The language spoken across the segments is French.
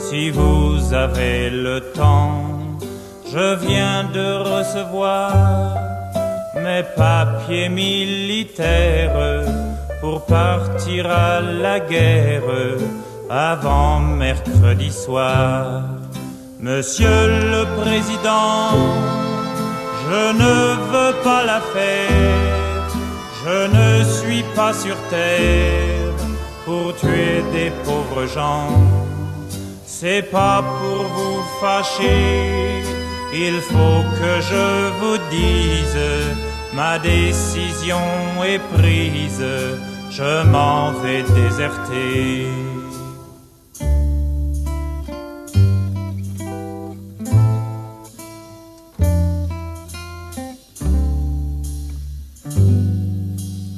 si vous avez le temps. Je viens de recevoir mes papiers militaires pour partir à la guerre avant mercredi soir. Monsieur le Président, je ne veux pas la faire, je ne suis pas sur terre pour tuer des pauvres gens c'est pas pour vous fâcher, il faut que je vous dise, ma décision est prise, je m'en vais déserter.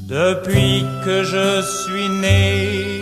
Depuis que je suis né,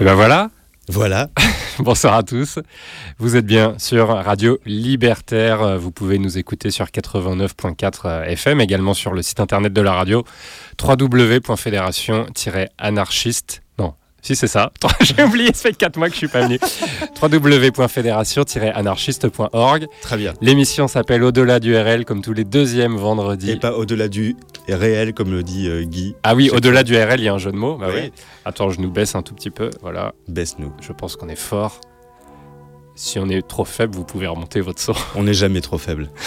Et ben voilà. Voilà. Bonsoir à tous. Vous êtes bien sur Radio Libertaire. Vous pouvez nous écouter sur 89.4 FM, également sur le site internet de la radio www.fédération-anarchiste. Si c'est ça. J'ai oublié, ça fait 4 mois que je suis pas venu. www.fédération-anarchiste.org. Très bien. L'émission s'appelle Au-delà du RL, comme tous les deuxièmes vendredis. Et pas au-delà du réel, comme le dit euh, Guy. Ah oui, au-delà du RL, il y a un jeu de mots. Bah Oui. oui. Attends, je nous baisse un tout petit peu. Voilà. Baisse-nous. Je pense qu'on est fort. Si on est trop faible, vous pouvez remonter votre son. On n'est jamais trop faible.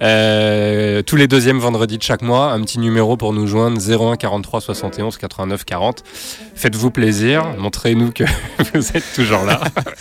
Euh, tous les deuxièmes vendredis de chaque mois, un petit numéro pour nous joindre 01 43 71 89 40. Faites-vous plaisir, montrez-nous que vous êtes toujours là.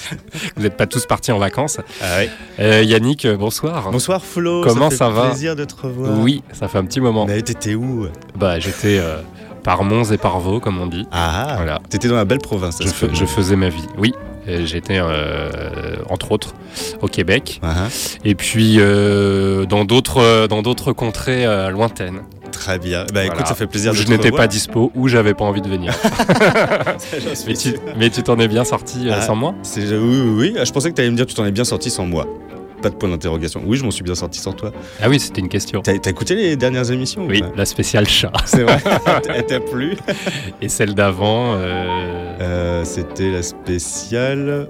vous n'êtes pas tous partis en vacances. Ah ouais. Euh, Yannick, bonsoir. Bonsoir Flo. Comment fait ça va plaisir de te revoir. Oui, ça fait un petit moment. Mais t'étais où? Bah, j'étais euh, par Mons et par Vaux, comme on dit. Ah. Voilà. T'étais dans la belle province. ça Je, je faisais ma vie. Oui, j'étais euh, entre autres au Québec Ah, et puis euh, dans d'autres dans d'autres contrées euh, lointaines. Très bien. Bah écoute, Voilà. ça fait plaisir Où de je n'étais pas dispo ou j'avais pas envie de venir. Mais tu sûr. mais tu t'en es bien sorti euh, Ah. sans moi? Oui, oui, oui. Je pensais que tu allais me dire que tu t'en es bien sorti sans moi. Pas de point d'interrogation. Oui, je m'en suis bien sorti sans toi. Ah oui, c'était une question. T'as écouté les dernières émissions ou Oui, la spéciale chat. C'est vrai. Elle t'a plu Et celle d'avant, euh, Euh, C'était la spéciale.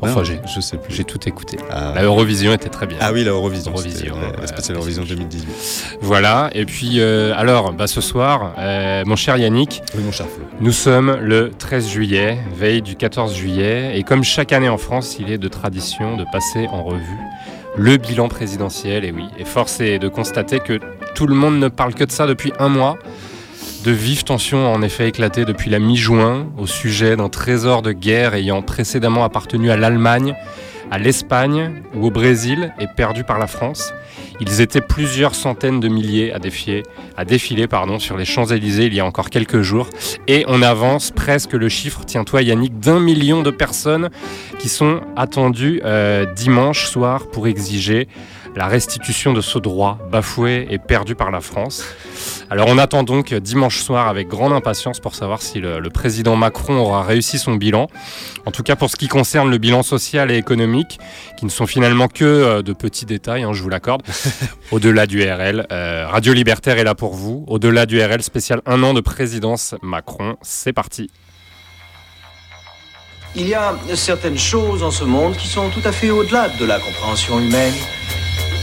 enfin, Non, j'ai, je sais plus. j'ai tout écouté. Ah. La Eurovision était très bien. Ah oui, la Eurovision. Eurovision, la- spéciale Eurovision c'est- 2018. Voilà, et puis euh, alors, bah, ce soir, euh, mon cher Yannick, Oui, mon cher Flo. nous sommes le 13 juillet, veille du 14 juillet, et comme chaque année en France, il est de tradition de passer en revue le bilan présidentiel, et oui, et force est de constater que tout le monde ne parle que de ça depuis un mois. De vives tensions ont en effet éclaté depuis la mi-juin au sujet d'un trésor de guerre ayant précédemment appartenu à l'Allemagne, à l'Espagne ou au Brésil et perdu par la France. Ils étaient plusieurs centaines de milliers à défier, à défiler pardon, sur les Champs-Élysées il y a encore quelques jours. Et on avance presque le chiffre, tiens-toi Yannick, d'un million de personnes qui sont attendues euh, dimanche soir pour exiger la restitution de ce droit bafoué et perdu par la France. Alors on attend donc dimanche soir avec grande impatience pour savoir si le, le président Macron aura réussi son bilan. En tout cas pour ce qui concerne le bilan social et économique, qui ne sont finalement que euh, de petits détails, hein, je vous l'accorde. Au-delà du RL, euh, Radio Libertaire est là pour vous. Au-delà du RL spécial un an de présidence Macron, c'est parti. Il y a certaines choses en ce monde qui sont tout à fait au-delà de la compréhension humaine.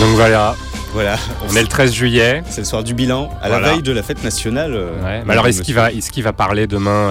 Donc voilà, Voilà. on est le 13 juillet. C'est le soir du bilan, à Voilà. la veille de la fête nationale. euh, Ouais. Mais alors est-ce qu'il va, est-ce qu'il va parler demain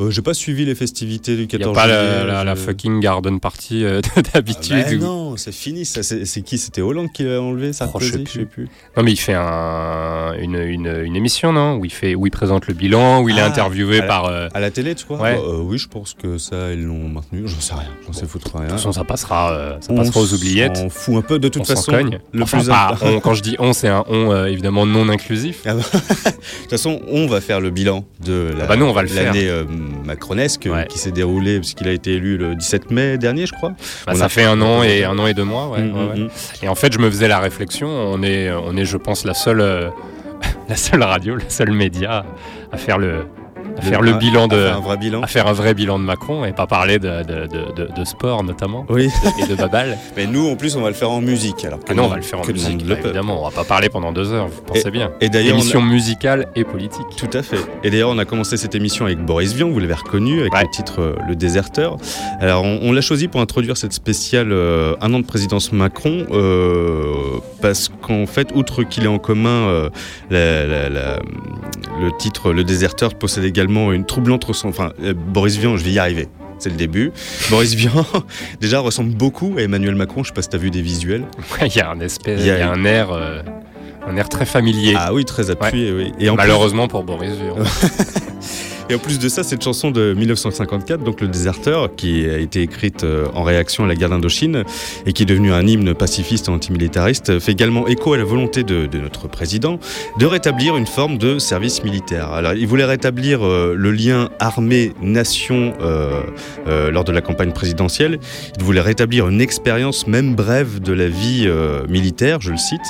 euh, J'ai pas suivi les festivités du Il n'y 14 a pas juillet. la, la- la je- fucking garden party euh, d'habitude Ah bah non, c'est fini. ça. C'est qui C'était Hollande qui l'a enlevé, Sarkozy Oh, je sais plus. Non, mais il fait un- une, une- une émission, non où il, fait, où il présente le bilan, où il est Ah, interviewé à la- par. euh, À la télé, tu crois? Ouais. Bah, euh, Oui, je pense que ça, ils l'ont maintenu. J'en sais rien. J'en sais foutre rien. de toute façon, ça passera, ça On passera aux oubliettes. s'en fout un peu de toute on façon. cogne. Le Enfin, plus pas on, quand je dis on, c'est un on évidemment non inclusif. Ah bah, de toute façon, on va faire le bilan de la- Ah bah nous, on va le faire. l'année macronesque Ouais. qui s'est déroulée puisqu'il a été élu le 17 mai dernier, je crois. Bah, On ça a- fait un an et un an et deux mois. ouais, Mm, mm, mm. Et en fait, je me faisais la réflexion. On est, on est, je pense, la seule, euh, la seule radio, le seul média à faire le, à faire le bilan de, un vrai bilan. à faire un vrai bilan de Macron et pas parler de, de, de- sport notamment Oui, et de babal. mais nous, en plus, on va le faire en musique. Alors que Ah non, on va le faire en musique, peut. évidemment. On va pas parler pendant deux heures, vous pensez bien. Et d'ailleurs, a- Émission musicale et politique. Tout à fait. Et d'ailleurs, on a commencé cette émission avec Boris Vian, vous l'avez reconnu, avec Ouais. le titre euh, Le Déserteur. Alors, on, on l'a choisi pour introduire cette spéciale euh, un an de présidence Macron, euh, parce qu'en fait, outre qu'il est en commun, la- la- la- le titre Le Déserteur possède également une troublante ressemblance. Enfin, euh, Boris Vian, je vais y arriver. C'est le début. Boris Vian, déjà, ressemble beaucoup à Emmanuel Macron. Je sais pas si tu as vu des visuels. Il y a un espèce, Il y y a- un air, euh, un air très familier. Ah oui, très appuyé, oui. Et en plus- Malheureusement pour Boris Vian. Et en plus de ça, cette chanson de 1954, donc Le Déserteur, qui a été écrite euh, en réaction à la guerre d'Indochine et qui est devenue un hymne pacifiste et antimilitariste, fait également écho à la volonté de, notre président de rétablir une forme de service militaire. Alors, il voulait rétablir euh, le lien armée-nation euh, lors de la campagne présidentielle. Il voulait rétablir une expérience, même brève, de la vie militaire, je le cite.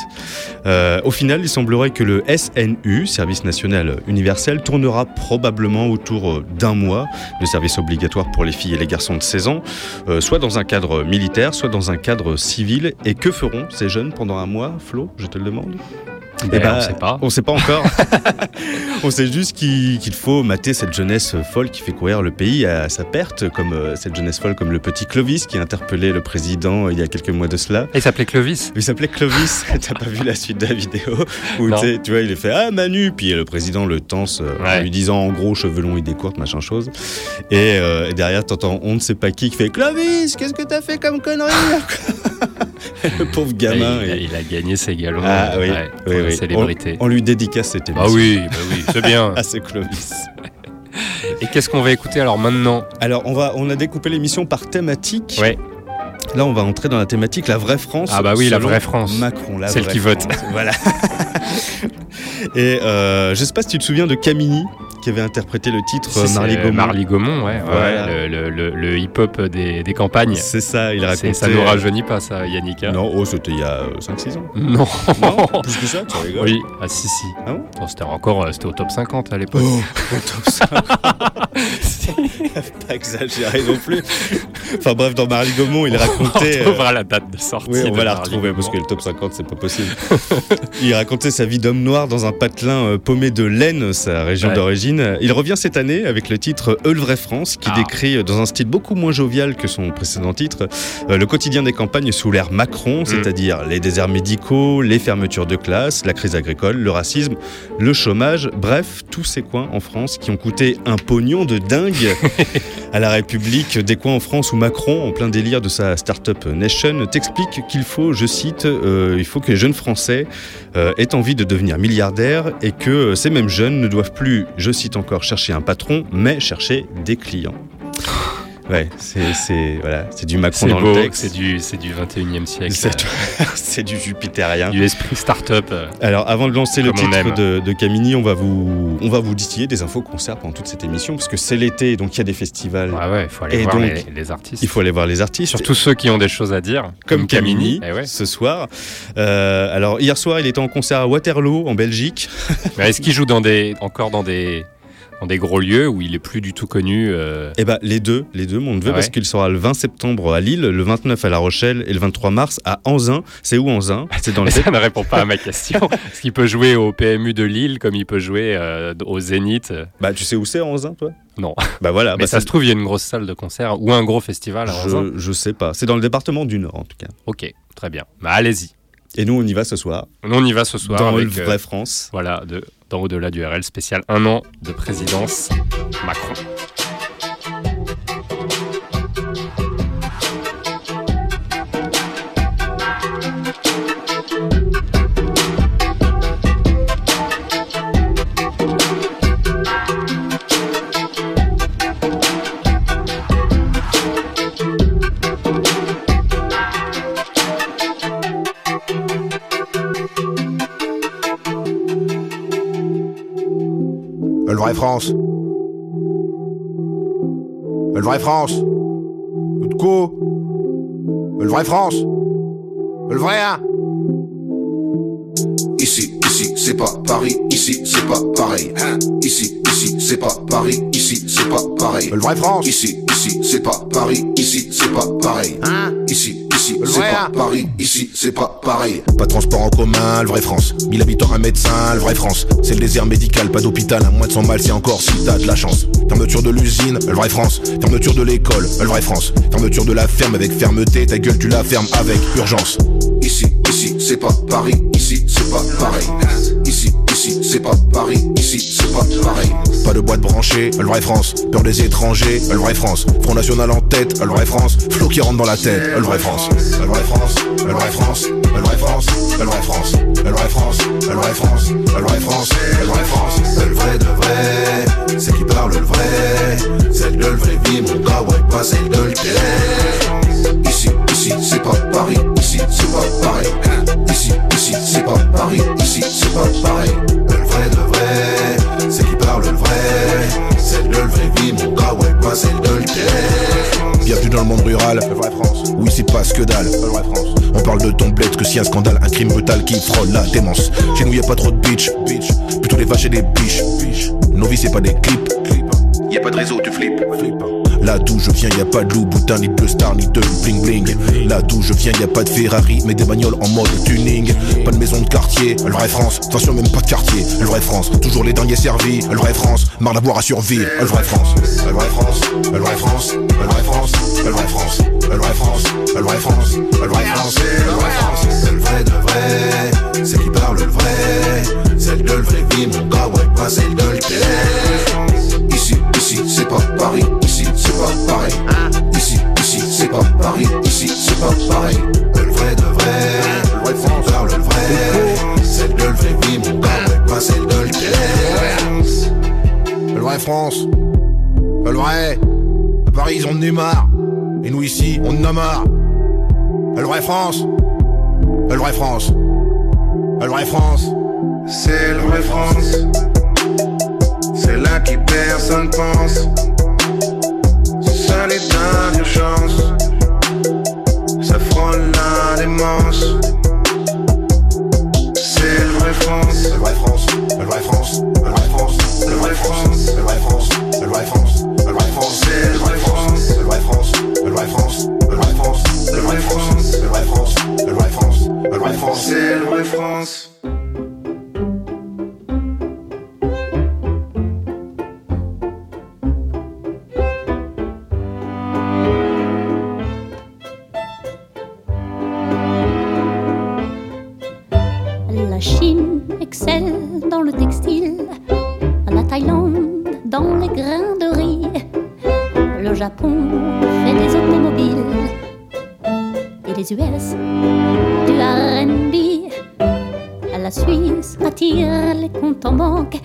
Au final, il semblerait que le SNU, Service National Universel, tournera probablement autour euh, d'un mois de service obligatoire pour les filles et les garçons de 16 ans, euh, soit dans un cadre militaire, soit dans un cadre civil. Et que feront ces jeunes pendant un mois, Flo Je te le demande. Ben, Eh ben, on sait pas. On sait pas encore. on sait juste qu'il faut mater cette jeunesse folle qui fait courir le pays à sa perte, comme euh, cette jeunesse folle comme le petit Clovis qui a interpellé le président euh, il y a quelques mois de cela. Il s'appelait Clovis. Il s'appelait Clovis, t'as pas vu la suite de la vidéo où tu vois, il est fait Ah Manu, puis le président le tense euh, en lui disant en gros cheveux longs, idée courte, machin chose. Et, euh, et derrière, t'entends on ne sait pas qui qui fait Clovis, qu'est-ce que t'as fait comme connerie? Le pauvre gamin. il, a, et- il a gagné ses galons. Ah oui, ouais, oui, oui. célébrité. On, on lui dédicace cette émission. Ah oui, bah oui, c'est bien. Ah, c'est Clovis. Et qu'est-ce qu'on va écouter alors maintenant? Alors, on, va, on a découpé l'émission par thématique. Ouais. Là, on va entrer dans la thématique La vraie France. Ah bah oui, la vraie France. Macron, la Celle qui vote. Voilà. Et euh, je sais pas si tu te souviens de Camini, qui avait interprété le titre Si, euh, Marly Gaumont. Marly Gaumont, ouais. Voilà. le, le- le- le hip-hop des, des campagnes. C'est ça, il racontait. Ça nous rajeunit pas, ça, Yannick. hein Non, oh, c'était il y a 5-6 ans. Non. Non, plus que ça, tu rigoles. Oui, ah si, si. Ah bon c'était encore euh, c'était au top 50 à l'époque. Oh, top 5. pas exagéré non plus. Enfin bref, dans Marly Gaumont, il racontait. On euh, retrouvera la date de sortie. Oui, on va la retrouver parce que le top 50, c'est pas possible. il racontait sa vie d'homme noir dans un patelin euh, paumé de laine, sa région Ouais. d'origine. Il revient cette année avec le titre vrai France, qui Ah. décrit dans un style beaucoup moins jovial que son précédent titre euh, le quotidien des campagnes sous l'ère Macron, Mm. c'est-à-dire les déserts médicaux, les fermetures de classes, la crise agricole, le racisme, le chômage, bref, tous ces coins en France qui ont coûté un pognon de dingue à la République, des coins en France où Macron, en plein délire de sa Startup Nation, t'explique qu'il faut, je cite, euh, il faut que les jeunes Français euh, aient envie de devenir milliardaires et que ces mêmes jeunes ne doivent plus, je cite encore, chercher un patron, mais chercher des clients. Ouais, c'est c'est- voilà, c'est du Macron C'est dans beau, le texte. c'est du, c'est du 21e siècle. C'est euh, c'est du jupitérien. du esprit start-up. euh. Alors, avant de lancer le titre de, de Camini, on va vous, on va vous distiller des infos concerts pendant toute cette émission, parce que c'est l'été, donc il y a des festivals. Ouais, ouais, il faut aller Et voir donc, les, les artistes. Il faut aller voir les artistes. Surtout ceux qui ont des choses à dire, comme Camini, Eh ouais. ce soir. Euh, alors hier soir, il était en concert à Waterloo, en Belgique. Est-ce qu'il joue dans des, encore dans des, dans des gros lieux où il est plus du tout connu euh, Eh ben les deux, les deux, mon neveu, Ah parce qu'il sera le 20 septembre à Lille, le 29 à La Rochelle et le 23 mars à Anzin. C'est où Anzin? C'est dans le ça ne répond pas à ma question. Est-ce qu'il peut jouer au PMU de Lille comme il peut jouer euh, au Zénith? Euh, Bah tu sais où c'est Anzin, toi? Non. Bah voilà. Mais bah, ça se trouve, il y a une grosse salle de concert ou un gros festival à Anzin. je, je sais pas. C'est dans le département du Nord en tout cas. Ok, très bien. Bah, allez-y. Et nous, on y va ce soir. On y va ce soir dans avec le euh, vrai France. voilà, de, dans Au-delà du RL spécial un an de présidence Macron. Le vrai France. Le vrai France. Le co. Le vrai France. Le vrai hein. Ici, ici, c'est pas Paris, ici, c'est pas pareil. Hein Ici, ici, c'est pas Paris, ici, c'est pas pareil. Le vrai France. Ici, ici, c'est pas Paris, ici, c'est pas pareil. Hein Ici, ici, c'est pas hein Paris, ici, c'est pas pareil. Pas de transport en commun, le vrai France. 1000 habitants, un médecin, le vrai France. C'est le désert médical, pas d'hôpital, à moins de 100 mal, c'est encore si t'as de la chance. Fermeture de l'usine, le vrai France. Fermeture de l'école, le vrai France. Fermeture de la ferme avec fermeté, ta gueule tu la fermes avec urgence. Ici, ici, c'est pas Paris, ici, c'est pas pareil. Ici, ici, c'est pas Paris, ici, c'est pas pareil. Pas de boîte branchée, le vrai France. Peur des étrangers, le vrai France. Front National en tête, le vrai France. Flot qui rentre dans la tête, le vrai France. Le vrai France, le vrai France, le vrai France, le vrai France, le vrai France, le vrai France, le vrai France, le vrai France. Le vrai de vrai, c'est qui parle le vrai. Celle de le vrai vie, mon gars, ouais, pas celle de le. Ici, ici, c'est pas Paris, ici, c'est pas pareil. Hein? Ici, ici, c'est pas Paris, ici, c'est pas pareil. Le vrai de vrai, c'est qui parle le vrai. Celle de le vrai vie, mon gars, ouais, pas celle de le. Bienvenue dans le monde rural, le vrai France. Oui, c'est pas ce que dalle, le vrai France. On parle de ton bled que si un scandale, un crime brutal qui frôle la démence. Chez nous, y a pas trop de bitch, bitch. Plutôt des vaches et des biches, biches. Nos vies, c'est pas des clips, clips. Y a pas de réseau, tu flippes. Là d'où je viens, y a pas de loup, boutin, ni de star, ni de bling bling. Là d'où je viens, y a pas de Ferrari, mais des bagnoles en mode tuning. Pas de maison de quartier, le vrai France. Attention, même pas de quartier, le vrai France. Toujours les derniers servis, le vrai France. Marre d'avoir à survivre, le vrai France. Le vrai France, le vrai France, le vrai France, le vrai France, le vrai France, le vrai France, le vrai France, le vrai France. C'est le vrai de vrai, c'est qui parle le vrai. Celle de le vrai vie, mon gars, ouais, pas celle de le. Ici, c'est pas Paris, ici, c'est pas pareil. Ici, ici, c'est pas Paris, ici, c'est pas pareil. Le vrai de vrai, le vrai parle le vrai. Celle de le vrai vie, mon pas celle de le. Le vrai France, le vrai. À Paris, ils ont de marre. Et nous ici, on en a marre. Le vrai France, le vrai France, le vrai France. C'est le vrai France. C'est là qui personne pense. Ce seul état d'urgence. Ça frôle la démence. C'est le vrai France. Le vrai France, le vrai France, le vrai France, le vrai France, le vrai France, le vrai France, le vrai France, C'est le vrai France. le vrai France, le vrai France, le vrai France, le vrai France, le vrai France, le vrai France, le vrai France. C'est le vrai France. US du RB. La Suisse attire les comptes en banque,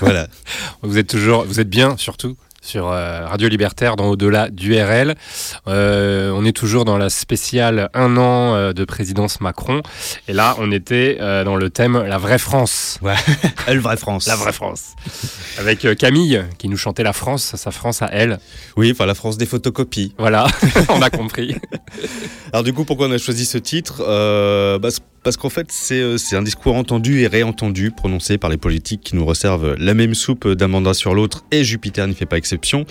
voilà. Vous êtes toujours, vous êtes bien surtout sur euh, Radio Libertaire dans Au-delà du RL. Euh, on est toujours dans la spéciale un an euh, de présidence Macron. Et là, on était dans le thème La vraie France. Ouais. Le vrai France. La vraie France. Avec Camille qui nous chantait la France, sa France à elle. Oui, enfin la France des photocopies. Voilà, on a compris. Alors du coup, pourquoi on a choisi ce titre? Bah, parce qu'en fait, c'est euh, c'est un discours entendu et réentendu prononcé par les politiques qui nous resservent la même soupe d'un mandat sur l'autre et Jupiter n'y fait pas exception.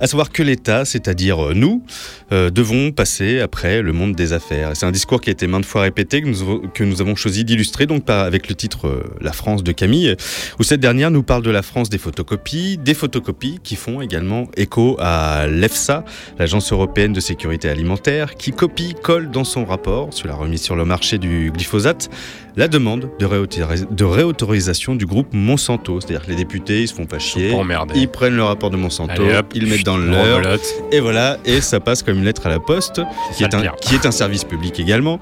À savoir que l'État, c'est-à-dire euh, nous, euh, devons passer après le monde des affaires. C'est un discours qui a été maintes fois répété, que nous, avons choisi d'illustrer donc par, avec le titre euh, La France de Camille, où cette dernière nous parle de la France des photocopies, des photocopies qui font également écho à l'EFSA, l'Agence européenne de sécurité alimentaire, qui copie, colle dans son rapport sur la remise sur le marché du glyphosate la demande de, réautoris- de réautorisation du groupe Monsanto. C'est-à-dire que les députés, ils se font pas chier, ils prennent le rapport de Monsanto, Allez, hop, ils le mettent dans leur, et voilà, et ça passe comme une lettre à la poste, qui est, un, pire. qui est un service public également.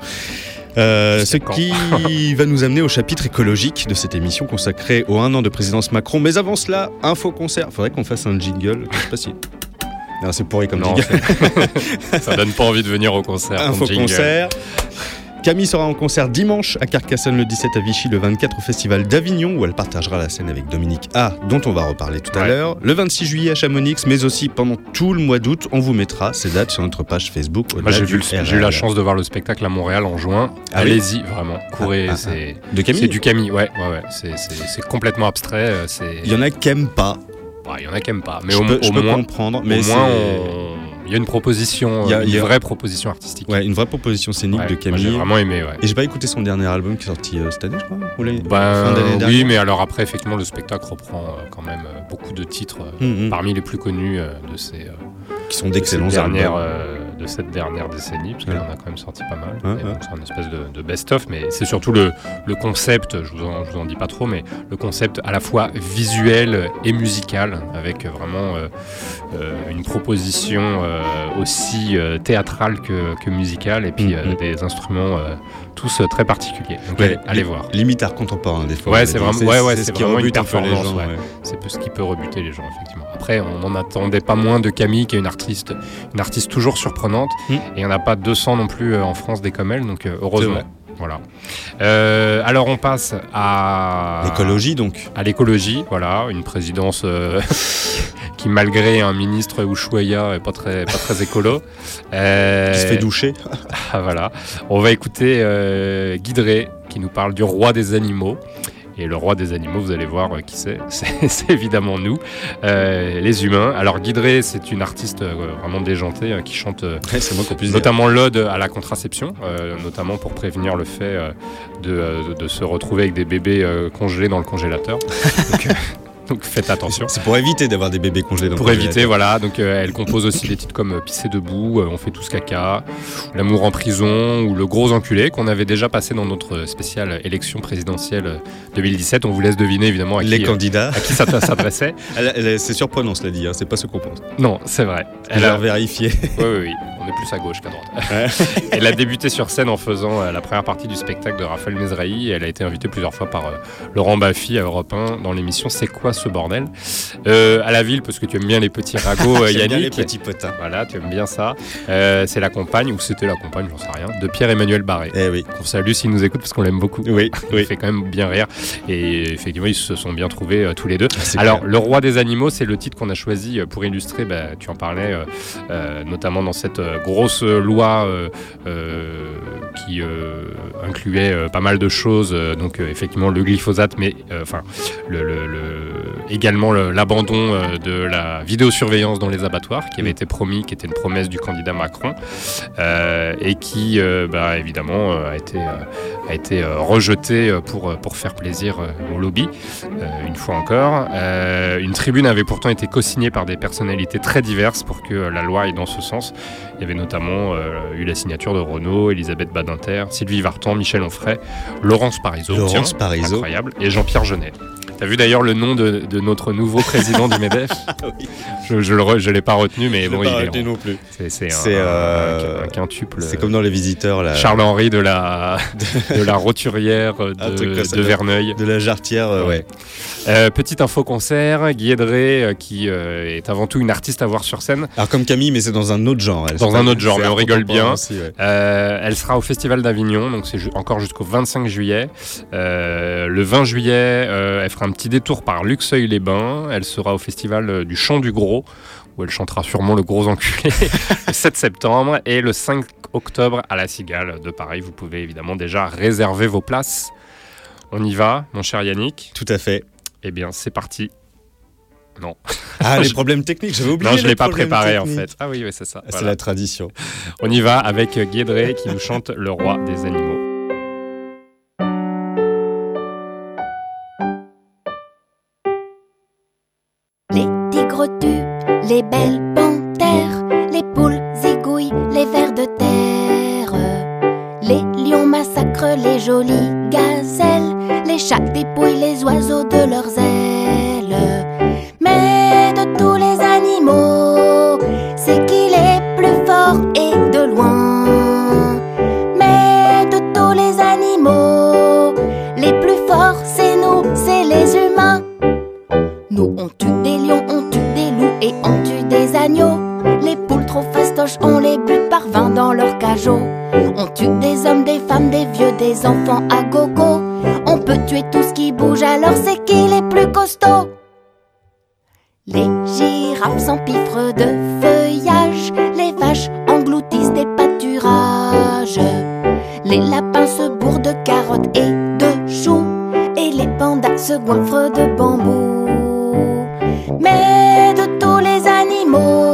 Euh, ce qui va nous amener au chapitre écologique de cette émission consacrée au un an de présidence Macron. Mais avant cela, info concert. Faudrait qu'on fasse un jingle. Je sais pas si. Non, c'est pourri comme Non, jingle. ça donne pas envie de venir au concert. Info concert. Camille sera en concert dimanche à Carcassonne le 17 à Vichy, le 24 au Festival d'Avignon où elle partagera la scène avec Dominique A, dont on va reparler tout à Ouais. l'heure. Le 26 juillet à Chamonix, mais aussi pendant tout le mois d'août, on vous mettra ces dates sur notre page Facebook. Moi, j'ai du vu le- j'ai eu la chance de voir le spectacle à Montréal en juin. Ah oui Allez-y, vraiment. Courez, Ah, ah, c'est De Camille c'est du Camille. Ouais, ouais, ouais. C'est- C'est c'est complètement abstrait. euh, c'est- Il y en a qui aiment pas. Ouais, il y en a qui aiment pas. Mais je au, peux, au je peux comprendre. au Mais moins, on- il y a une proposition, y a- y une a- vraie proposition artistique. Ouais, une vraie proposition scénique Ouais, de Camille. J'ai vraiment aimé, ouais. Et j'ai pas écouté son dernier album qui est sorti euh, cette année, je crois. Ou les- Ben, fin d'année oui, dernière. mais alors après, effectivement, le spectacle reprend euh, quand même euh, beaucoup de titres Hum, hum. parmi les plus connus de ces qui sont de d'excellents cette dernière, albums. De cette dernière décennie, parce qu'elle en a quand même sorti pas mal. Ouais, ouais. C'est une espèce de, de best-of, mais c'est surtout le, le concept, je vous, en, je vous en dis pas trop, mais le concept à la fois visuel et musical, avec vraiment euh, euh, une proposition euh, aussi théâtrale que, que musicale, et puis Mhm. des instruments tous euh, très particuliers. Donc Ouais, allez, voir. Limite art contemporain des fois. Ouais, c'est vraiment- ouais, ouais, ce c'est qui vraiment une rebute un peu les gens, ouais. C'est ce qui peut rebuter les gens, effectivement. Après, on n'en attendait pas moins de Camille, qui est une artiste, une artiste toujours surprenante. Mm. Et il n'y en a pas 200 non plus euh, en France des comme elle, donc euh, heureusement. Voilà. Euh, alors on passe à L'écologie donc. à l'écologie, voilà, une présidence euh, qui malgré un ministre Ushuaïa est pas très pas très écolo. Euh, Qui se fait doucher. voilà. On va écouter Drey, qui nous parle du roi des animaux. Et le roi des animaux, vous allez voir euh, qui c'est. C'est évidemment nous, euh, les humains. Alors Guy Drey, c'est une artiste euh, vraiment déjantée euh, qui chante Ouais, notamment l'ode à la contraception, notamment pour prévenir le fait de, de se retrouver avec des bébés congelés dans le congélateur. donc, donc faites attention. C'est pour éviter d'avoir des bébés congelés dans Pour éviter, voilà. Donc, euh, elle compose aussi des titres comme euh, Pisser debout, euh, On fait tous caca, L'amour en prison ou Le gros enculé qu'on avait déjà passé dans notre spéciale élection présidentielle euh, 2017. On vous laisse deviner évidemment à Les qui, candidats. à qui ça s'adressait. C'est surprenant cela dit, hein, c'est pas ce qu'on pense. Non, c'est vrai. Elle Elle a vérifié. oui, oui, oui. On est plus à gauche qu'à droite. elle a débuté sur scène en faisant euh, la première partie du spectacle de Raphaël Mesrahi. Elle a été invitée plusieurs fois par euh, Laurent Baffy à Europe 1 dans l'émission C'est quoi ce bordel? Euh, À la ville, parce que tu aimes bien les petits ragots, J'aime bien Yannick. les petits potins. Voilà, tu aimes bien ça. C'est la compagne, ou c'était la compagne, j'en sais rien, de Pierre-Emmanuel Barré. Eh oui. On salue s'il nous écoute parce qu'on l'aime beaucoup. Oui, Il oui. fait quand même bien rire. Et effectivement, ils se sont bien trouvés tous les deux. C'est Alors, clair. Le Roi des Animaux, c'est le titre qu'on a choisi pour illustrer, bah, tu en parlais, euh, notamment dans cette grosse loi euh, euh, qui euh, incluait pas mal de choses. donc, effectivement, le glyphosate, mais enfin, le, le- le- également le- l'abandon de la vidéosurveillance dans les abattoirs, qui avait Mm. été promis, qui était une promesse du candidat Macron, et qui, bah, évidemment, a été, a été rejeté pour, pour faire plaisir au lobby une fois encore. Une tribune avait pourtant été co-signée par des personnalités très diverses pour que la loi aille dans ce sens. Il y avait notamment euh, eu la signature de Renault, Elisabeth Badinter, Sylvie Vartan, Michel Onfray, Laurence Parisot, Laurence tiens, Parisot. incroyable, et Jean-Pierre Jeunet. T'as vu d'ailleurs le nom de, de notre nouveau président du MEDEF Oui. Je ne l'ai pas retenu, mais Je bon, pas il est non plus. c'est un, euh, un- un quintuple. C'est comme dans les visiteurs là. Charles-Henri de la, de la roturière de, de Verneuil. De la jarretière, euh, ouais. Euh, petite info concert, Guy euh, qui euh, est avant tout une artiste à voir sur scène. Alors comme Camille, mais c'est dans un autre genre. elle. Dans un autre genre, mais on rigole bien. aussi, ouais. Elle sera au Festival d'Avignon, donc c'est ju- encore jusqu'au 25 juillet. Le 20 juillet, elle fera un petit détour par Luxeuil-les-Bains. Elle sera au festival euh, du Chant du Gros, où elle chantera sûrement le gros enculé le 7 septembre. Et le 5 octobre à la Cigale de Paris. Vous pouvez évidemment déjà réserver vos places. On y va, mon cher Yannick Tout à fait. Eh bien, c'est parti. Non. Ah, les problèmes techniques, j'avais oublié. Non, je ne l'ai pas préparé en fait. Ah oui, oui c'est ça. Ah, C'est Voilà. la tradition. On y va avec Guédré qui nous chante Le roi des animaux. Les belles panthères, les poules zigouillent les vers de terre. Les lions massacrent les jolies gazelles, les chats dépouillent les oiseaux de leurs ailes. On les bute par vingt dans leur cajot. On tue des hommes, des femmes, des vieux, des enfants à gogo. On peut tuer tout ce qui bouge, alors c'est qu'il est plus costaud. Les girafes s'empiffrent de feuillage, les vaches engloutissent des pâturages. Les lapins se bourrent de carottes et de choux, et les pandas se goinfrent de bambou. Mais de tous les animaux,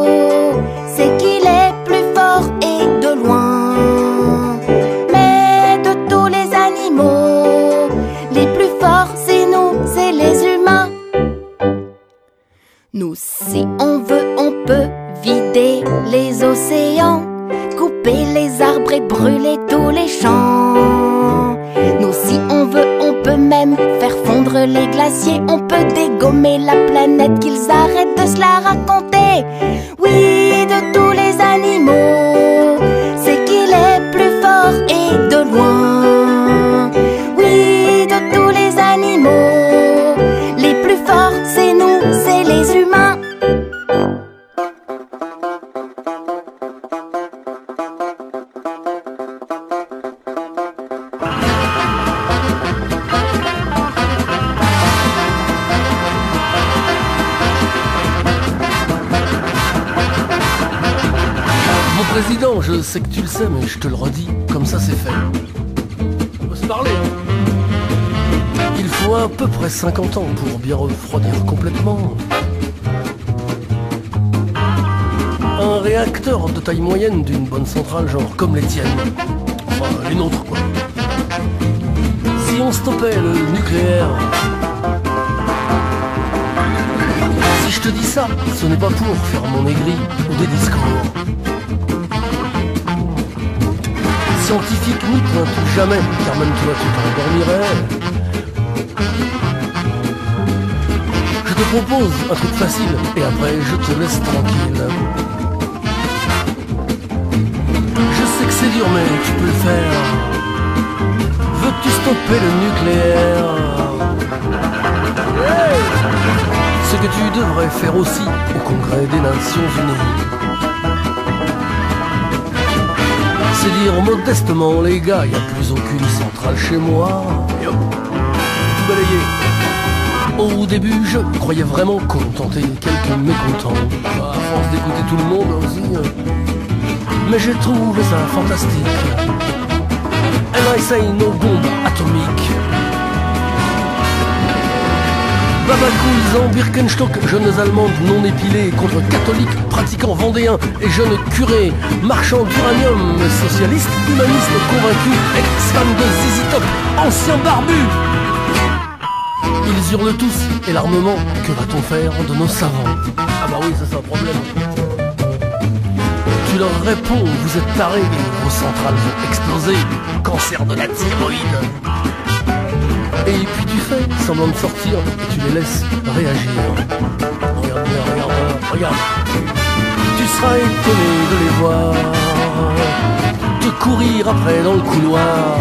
dire modestement, les gars, y a plus aucune centrale chez moi. Et hop, tout balayé. Au début, je croyais vraiment contenter quelques mécontents. À force d'écouter tout le monde aussi. euh. Mais j'ai trouvé ça fantastique. And I say no bombe atomique. Babacouilles en Birkenstock, jeunes allemandes non épilées contre catholiques, pratiquants vendéens et jeunes curés, marchands d'uranium, socialistes, humanistes convaincus, ex-femmes de Zizi Top, anciens barbus. Ils hurlent tous, et l'armement, que va-t-on faire de nos savants? Ah bah oui, ça c'est un problème. Tu leur réponds, vous êtes tarés vos centrales vont exploser, cancer de la thyroïde. Et puis tu fais semblant de sortir et tu les laisses réagir. Regarde, regarde, regarde, regarde. Tu seras étonné de les voir te courir après dans le couloir.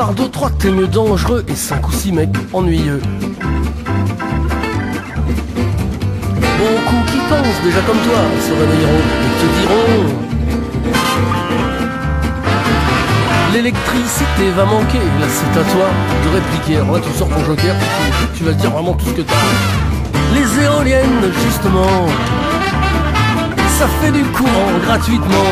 À part deux, trois teigneux dangereux et cinq ou six mecs ennuyeux. Beaucoup qui pensent déjà comme toi se réveilleront et te diront L'électricité va manquer, là c'est à toi de répliquer. Alors là tu sors ton joker, tu, tu vas dire vraiment tout ce que t'as. Les éoliennes, justement, ça fait du courant gratuitement.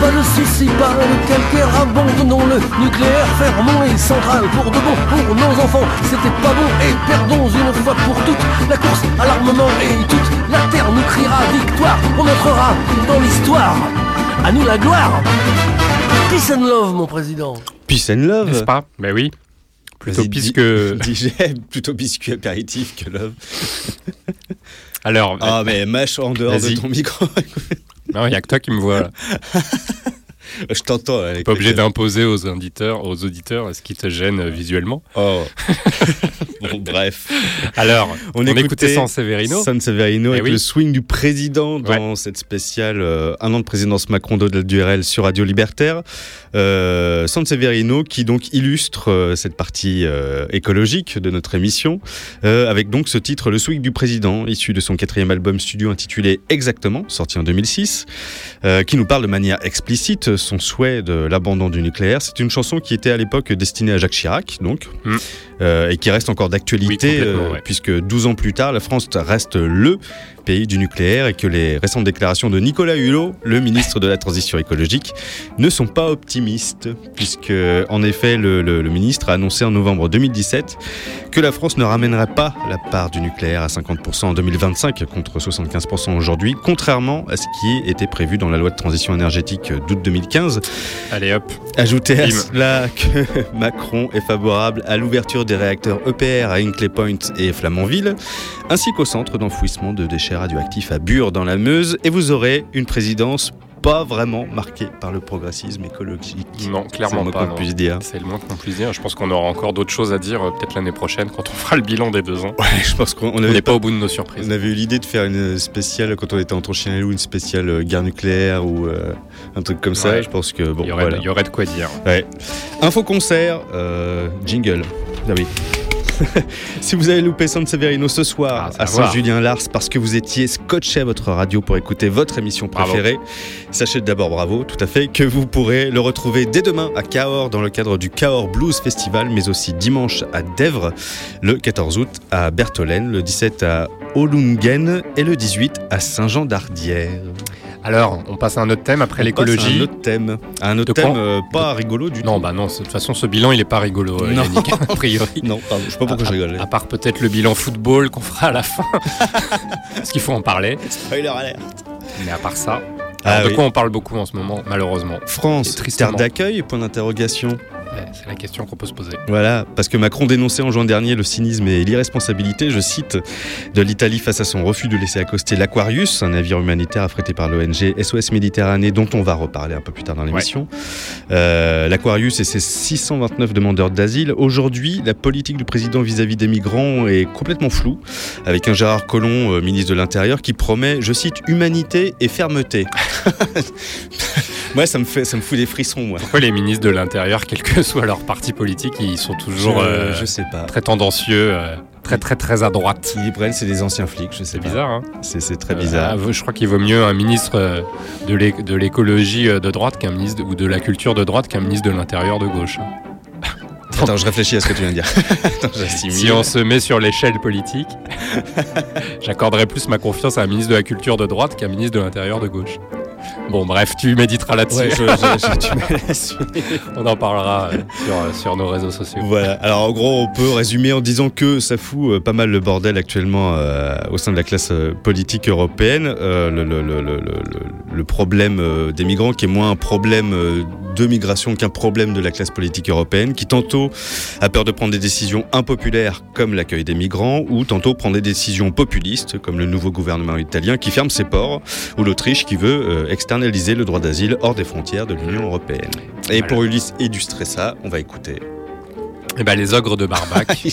Pas de soucis, pas de calcaire, abandonnons le nucléaire, fermons les centrales pour de bon pour nos enfants. C'était pas bon et perdons une fois pour toutes la course à l'armement et toute la terre nous criera victoire. On entrera dans l'histoire. À nous la gloire. Peace and love, mon président. Peace and love. N'est-ce pas? Ben oui. Plutôt pisse que. plutôt biscuit apéritif que love. Alors, Ah, mais mâche en dehors de ton micro. non, il n'y a que toi qui me vois. Je t'entends. avec Pas obligé d'imposer aux auditeurs, aux auditeurs ce qui te gêne euh, visuellement. Oh. bon, bref. Alors, On, on, écoutait écoutait San Severino. San Severino Eh avec oui. le swing du président dans cette spéciale euh, un an de présidence Macron de l'URL sur Radio Libertaire. Euh, San Severino qui donc illustre euh, cette partie écologique de notre émission avec donc ce titre Le swing du président issu de son quatrième album studio intitulé Exactement sorti en 2006 euh, qui nous parle de manière explicite son souhait de l'abandon du nucléaire. C'est une chanson qui était à l'époque destinée à Jacques Chirac donc Mm. euh, et qui reste encore d'actualité Oui, euh, ouais. puisque 12 ans plus tard, la France reste le pays du nucléaire et que les récentes déclarations de Nicolas Hulot, le ministre de la Transition écologique, ne sont pas optimistes, puisque en effet, le, le- le ministre a annoncé en novembre 2017 que la France ne ramènerait pas la part du nucléaire à 50% en 2025 contre 75% aujourd'hui, contrairement à ce qui était prévu dans la loi de transition énergétique d'août 2015. Allez hop. Ajoutez à cela que Macron est favorable à l'ouverture des réacteurs EPR à Hinkley Point et Flamanville, ainsi qu'au centre d'enfouissement de déchets radioactifs à Bure dans la Meuse, et vous aurez une présidence pas vraiment marquée par le progressisme écologique. Non, C'est clairement le moins pas. qu'on puisse dire. C'est le moins qu'on puisse dire. Je pense qu'on aura encore d'autres choses à dire euh, peut-être l'année prochaine quand on fera le bilan des deux ans. Ouais, je pense qu'on n'est pas au bout de nos surprises. On avait eu l'idée de faire une spéciale quand on était entre chien et loup, une spéciale euh, guerre nucléaire ou euh, un truc comme ça. Je pense que bon, il, y aurait, voilà. il y aurait de quoi dire. Ouais. Info concert, euh, jingle. Ah oui. si vous avez loupé San Severino ce soir Ah, à. Saint-Julien-Lars parce que vous étiez scotché à votre radio pour écouter votre émission Bravo. préférée, sachez d'abord bravo, tout à fait, que vous pourrez le retrouver dès demain à Cahors dans le cadre du Cahors Blues Festival, mais aussi dimanche à Dèvres, le 14 août à Bertholène, le 17 à Olungen et le 18 à Saint-Jean-d'Ardière. Alors, on passe à un autre thème après à l'écologie. Un autre thème. À un autre De thème euh, pas rigolo du Non, tout. bah non, de toute façon, ce bilan, il est pas rigolo, euh, Non. Yannick, a priori. Non, pardon, je sais pas pourquoi je rigole. À part peut-être le bilan football qu'on fera à la fin. Parce qu'il faut en parler. Spoiler alert. Mais à part ça. Ah alors, de oui. quoi on parle beaucoup en ce moment, malheureusement? France, terre d'accueil, point d'interrogation. C'est la question qu'on peut se poser. Voilà, parce que Macron dénonçait en juin dernier le cynisme et l'irresponsabilité, je cite, de l'Italie face à son refus de laisser accoster l'Aquarius, un navire humanitaire affrété par l'ONG SOS Méditerranée, dont on va reparler un peu plus tard dans l'émission. Euh, L'Aquarius et ses 629 demandeurs d'asile. Aujourd'hui, la politique du président vis-à-vis des migrants est complètement floue, avec un Gérard Collomb, euh, ministre de l'Intérieur, qui promet, je cite, humanité et fermeté. moi, ça me, fait, ça me fout des frissons, moi. Pourquoi les ministres de l'Intérieur, quel que soit leur parti politique, ils sont toujours je, euh, je sais pas. très tendancieux, euh, très très très à droite Ils prennent, c'est des anciens flics, je sais pas. bizarre, hein C'est c'est très bizarre. Euh, je crois qu'il vaut mieux un ministre de l'é- de l'écologie de droite qu'un ministre de- ou de la culture de droite qu'un ministre de l'intérieur de gauche. Attends, je réfléchis à ce que tu viens de dire. Attends. Si on se met sur l'échelle politique, j'accorderais plus ma confiance à un ministre de la culture de droite qu'à un ministre de l'intérieur de gauche. Bon, bref, tu méditeras là-dessus. Ouais, je-. On en parlera euh, sur, euh, sur nos réseaux sociaux. Voilà. Alors en gros, on peut résumer en disant que ça fout euh, pas mal le bordel actuellement euh, au sein de la classe politique européenne. Euh, le, problème des migrants qui est moins un problème de migration qu'un problème de la classe politique européenne, qui tantôt a peur de prendre des décisions impopulaires comme l'accueil des migrants, ou tantôt prend des décisions populistes comme le nouveau gouvernement italien qui ferme ses ports, ou l'Autriche qui veut euh, externaliser le droit d'asile hors des frontières de l'Union européenne. Et Voilà. pour illus- illustrer ça, on va écouter Et ben les ogres de Barbac.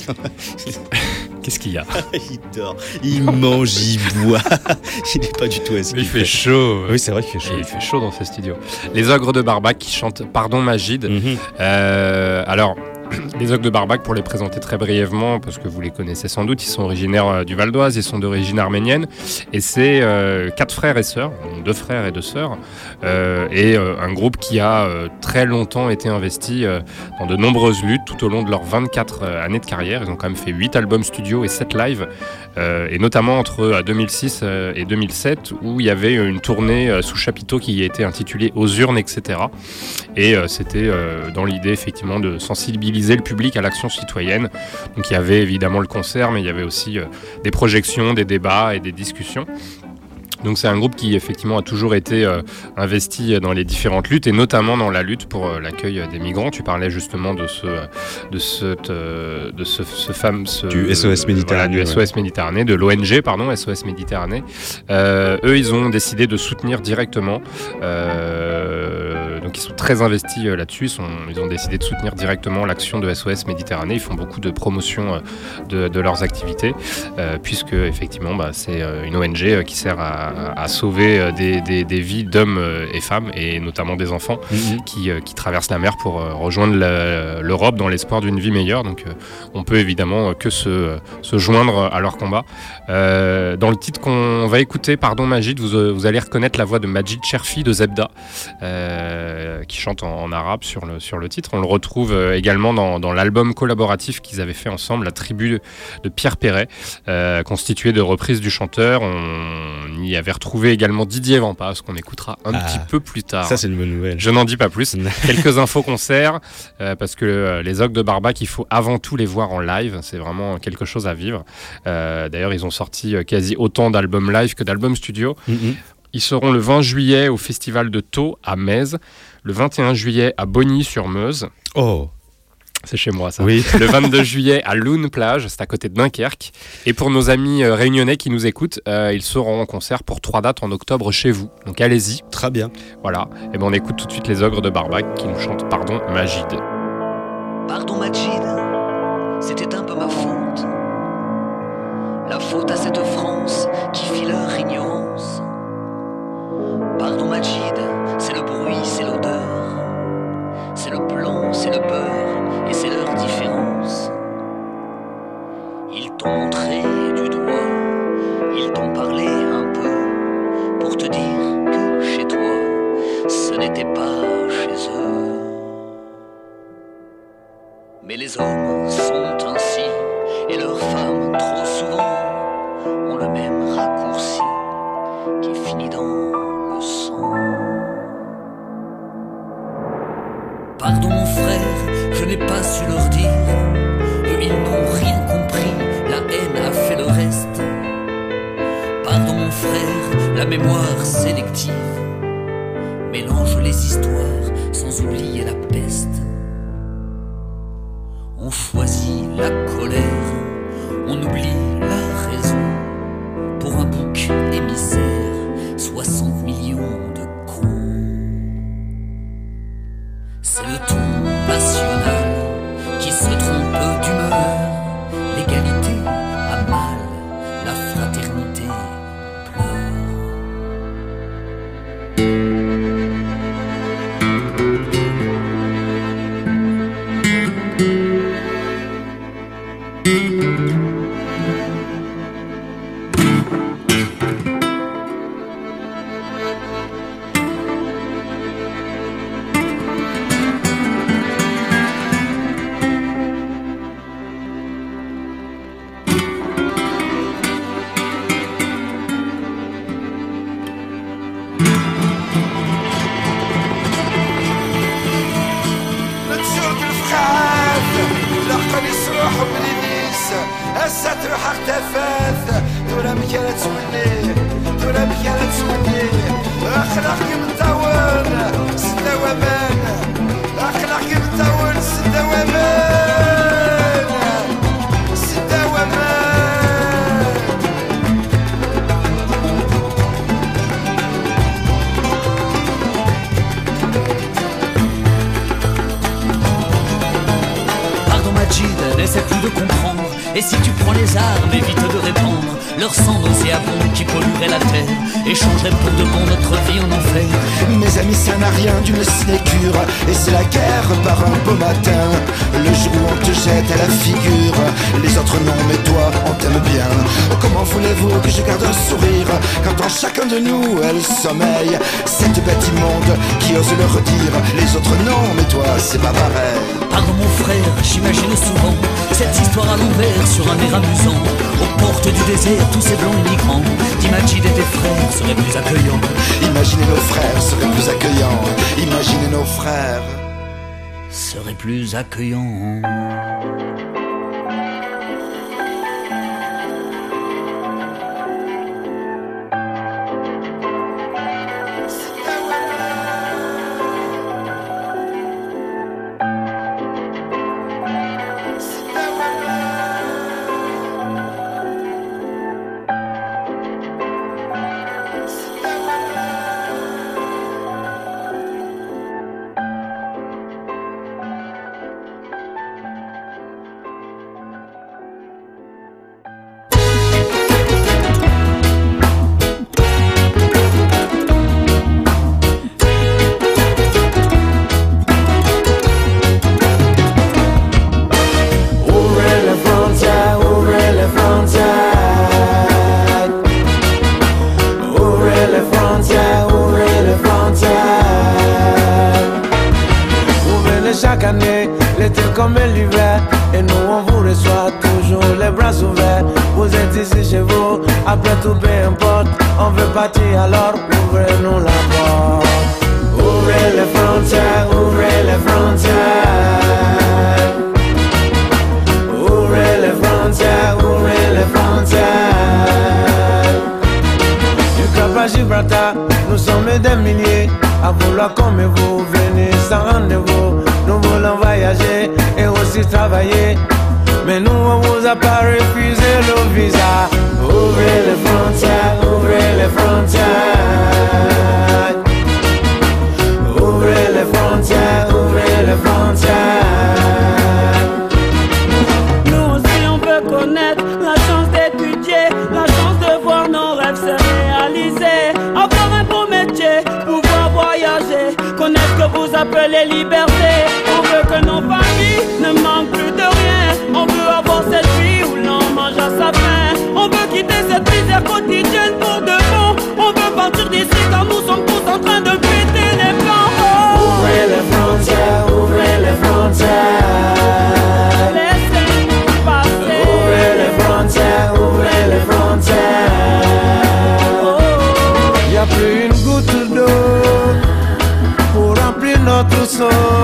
Qu'est-ce qu'il y a? Il dort, il mange, il boit. il n'est pas du tout assis. Il fait chaud. Oui, c'est vrai qu'il fait chaud. Et il fait chaud dans ce studio. Les ogres de Barbac qui chantent Pardon Magide. Mhm. Euh, alors, les ogres de Barbac, pour les présenter très brièvement, parce que vous les connaissez sans doute, ils sont originaires euh, du Val d'Oise, ils sont d'origine arménienne, et c'est euh, quatre frères et sœurs, deux frères et deux sœurs, euh, et un groupe qui a très longtemps été investi dans de nombreuses luttes tout au long de leurs 24 euh, années de carrière. Ils ont quand même fait 8 albums studio et 7 live, euh, et notamment entre euh, 2006 euh, et 2007, où il y avait une tournée sous chapiteau qui été intitulée Aux urnes, etc. Et c'était dans l'idée effectivement de sensibiliser le public à l'action citoyenne. Donc il y avait évidemment le concert, mais il y avait aussi euh, des projections, des débats et des discussions. Donc c'est un groupe qui effectivement a toujours été euh, investi dans les différentes luttes et notamment dans la lutte pour euh, l'accueil des migrants. Tu parlais justement de ce de cette, euh, de ce, ce Du SOS Méditerranée, voilà, du SOS Méditerranée, de l'ONG pardon SOS Méditerranée. Eux ils ont décidé de soutenir directement. Ils sont très investis euh, là-dessus. Ils, ont décidé de soutenir directement l'action de SOS Méditerranée. Ils font beaucoup de promotion euh, de, de leurs activités euh, puisque effectivement bah, c'est une ONG qui sert à, à sauver des, des- des vies d'hommes et femmes et notamment des enfants Mhm. qui, qui traversent la mer pour rejoindre l'Europe dans l'espoir d'une vie meilleure. Donc on peut évidemment que se, se joindre à leur combat. Euh, dans le titre qu'on va écouter, pardon Majid, vous, vous allez reconnaître la voix de Majid Cherfi de Zebda euh, qui chante en, en arabe sur le, sur le titre. On le retrouve euh, également dans, dans l'album collaboratif qu'ils avaient fait ensemble, La tribu de Pierre Perret, euh, constitué de reprises du chanteur. On y avait retrouvé également Didier Vampas, qu'on écoutera un Ah, petit peu plus tard. Ça, c'est une bonne nouvelle. Je n'en dis pas plus. Quelques infos concerts, euh, parce que euh, les Ogres de Barbac, il faut avant tout les voir en live. C'est vraiment quelque chose à vivre. Euh, D'ailleurs, ils ont sorti euh, quasi autant d'albums live que d'albums studio. Mhm. Ils seront le 20 juillet au festival de Thau à Metz, le 21 juillet à Bonny-sur-Meuse. Oh, C'est chez moi ça. oui. Le 22 juillet à Loun Plage, c'est à côté de Dunkerque. Et pour nos amis euh, réunionnais qui nous écoutent, euh, ils seront en concert pour trois dates en octobre chez vous. Donc allez-y. Très bien. Voilà. Et ben on écoute tout de suite les ogres de Barbac qui nous chantent Pardon Magide. Pardon Majid, c'était un peu ma faute. La faute à cette France qui fit leur ignorance. Pardon Majid, c'est le bruit, c'est l'odeur. C'est le blanc, c'est le beurre, et c'est leur différence. Ils t'ont montré du doigt, ils t'ont parlé un peu pour te dire que chez toi, ce n'était pas chez eux. Mais les hommes sont ainsi, et leurs femmes trop souvent ont le même raccourci qui finit dans Pardon mon frère, je n'ai pas su leur dire, eux ils n'ont rien compris, la haine a fait le reste. Pardon mon frère, la mémoire sélective mélange les histoires sans oublier la peste. On choisit la colère, on oublie la accueillons chaque année, l'été comme l'hiver. Et nous on vous reçoit toujours les bras ouverts. Vous êtes ici chez vous, après tout peu importe. On veut partir alors ouvrez-nous la porte. Ouvrez les frontières, ouvrez les frontières. Ouvrez les frontières, ouvrez les frontières. Du Cap à Gibraltar, nous sommes des milliers à vouloir comme vous. travailler. Mais nous, on vous a pas refusé le visa. Ouvrez les frontières, ouvrez les frontières. Cette misère quotidienne pour de bon. On veut partir d'ici car nous sommes tous en train de péter les plans. Oh. Ouvrez les frontières, ouvrez les frontières. Laissez-nous passer. Ouvrez les frontières, ouvrez les frontières. Oh. Y a plus une goutte d'eau pour remplir notre sol.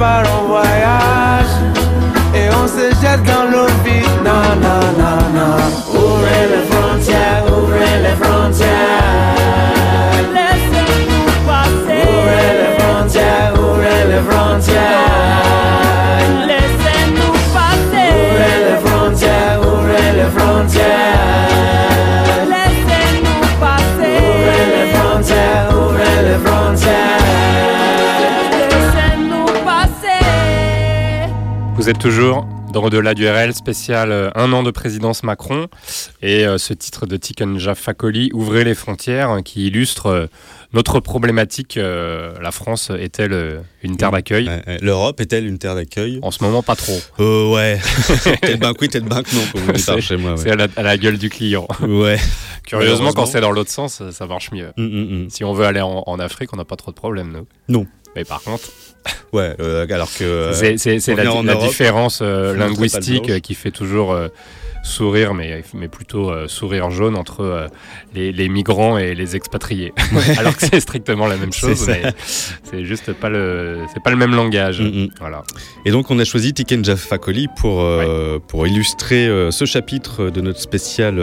par an. Êtes toujours dans Au-delà du RL, spécial euh, un an de présidence Macron. Et euh, ce titre de Tikenja Fakoli, Ouvrez les frontières, hein, qui illustre euh, notre problématique. la France est-elle une terre d'accueil? L'Europe est-elle une terre d'accueil? En ce moment, pas trop. Ouais. peut-être ben oui, peut-être ben que non, comme on chez moi. c'est à, la, à la gueule du client. Ouais. Curieusement, quand c'est dans l'autre sens, ça marche mieux. Mm, mm, mm. Si on veut aller en, en Afrique, on n'a pas trop de problèmes, nous. Non. Mais par contre, Ouais, euh, alors que. euh, c'est la, la différence euh, linguistique qui fait toujours sourire, mais, mais plutôt euh, sourire jaune entre euh, les, les migrants et les expatriés. Alors que c'est strictement la même chose, mais c'est juste pas le, c'est pas le même langage. Mm, mm. Voilà. Et donc on a choisi Tiken Fakoli pour, euh, pour illustrer ce chapitre de notre spécial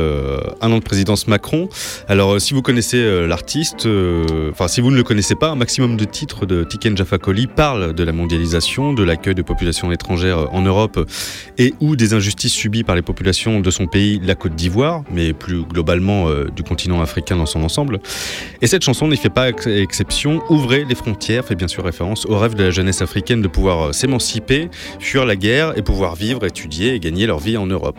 Un an de présidence Macron. Alors si vous connaissez l'artiste, enfin si vous ne le connaissez pas, un maximum de titres de Tiken Fakoli parlent de la mondialisation, de l'accueil de populations étrangères en Europe et ou des injustices subies par les populations de son pays, la Côte d'Ivoire, mais plus globalement euh, du continent africain dans son ensemble. Et cette chanson n'y fait pas ex- exception. Ouvrez les frontières fait bien sûr référence au rêve de la jeunesse africaine de pouvoir euh, s'émanciper, fuir la guerre et pouvoir vivre, étudier et gagner leur vie en Europe.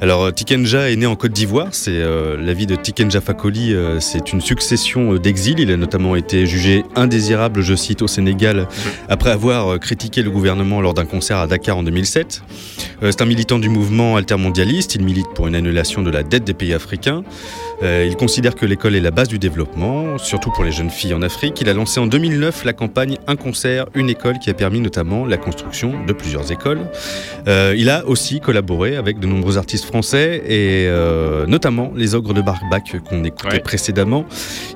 Alors euh, Tikenja est né en Côte d'Ivoire. C'est la vie de Tikenja Fakoli. c'est une succession d'exils. Il a notamment été jugé indésirable, je cite, au Sénégal après avoir critiqué le gouvernement lors d'un concert à Dakar en 2007. Euh, c'est un militant du mouvement altermondialiste. Il milite pour une annulation de la dette des pays africains. Euh, il considère que l'école est la base du développement, surtout pour les jeunes filles en Afrique. Il a lancé en 2009 la campagne Un concert, une école qui a permis notamment la construction de plusieurs écoles. Euh, il a aussi collaboré avec de nombreux artistes français et euh, notamment les Ogres de Barbac qu'on écoutait Ouais. précédemment.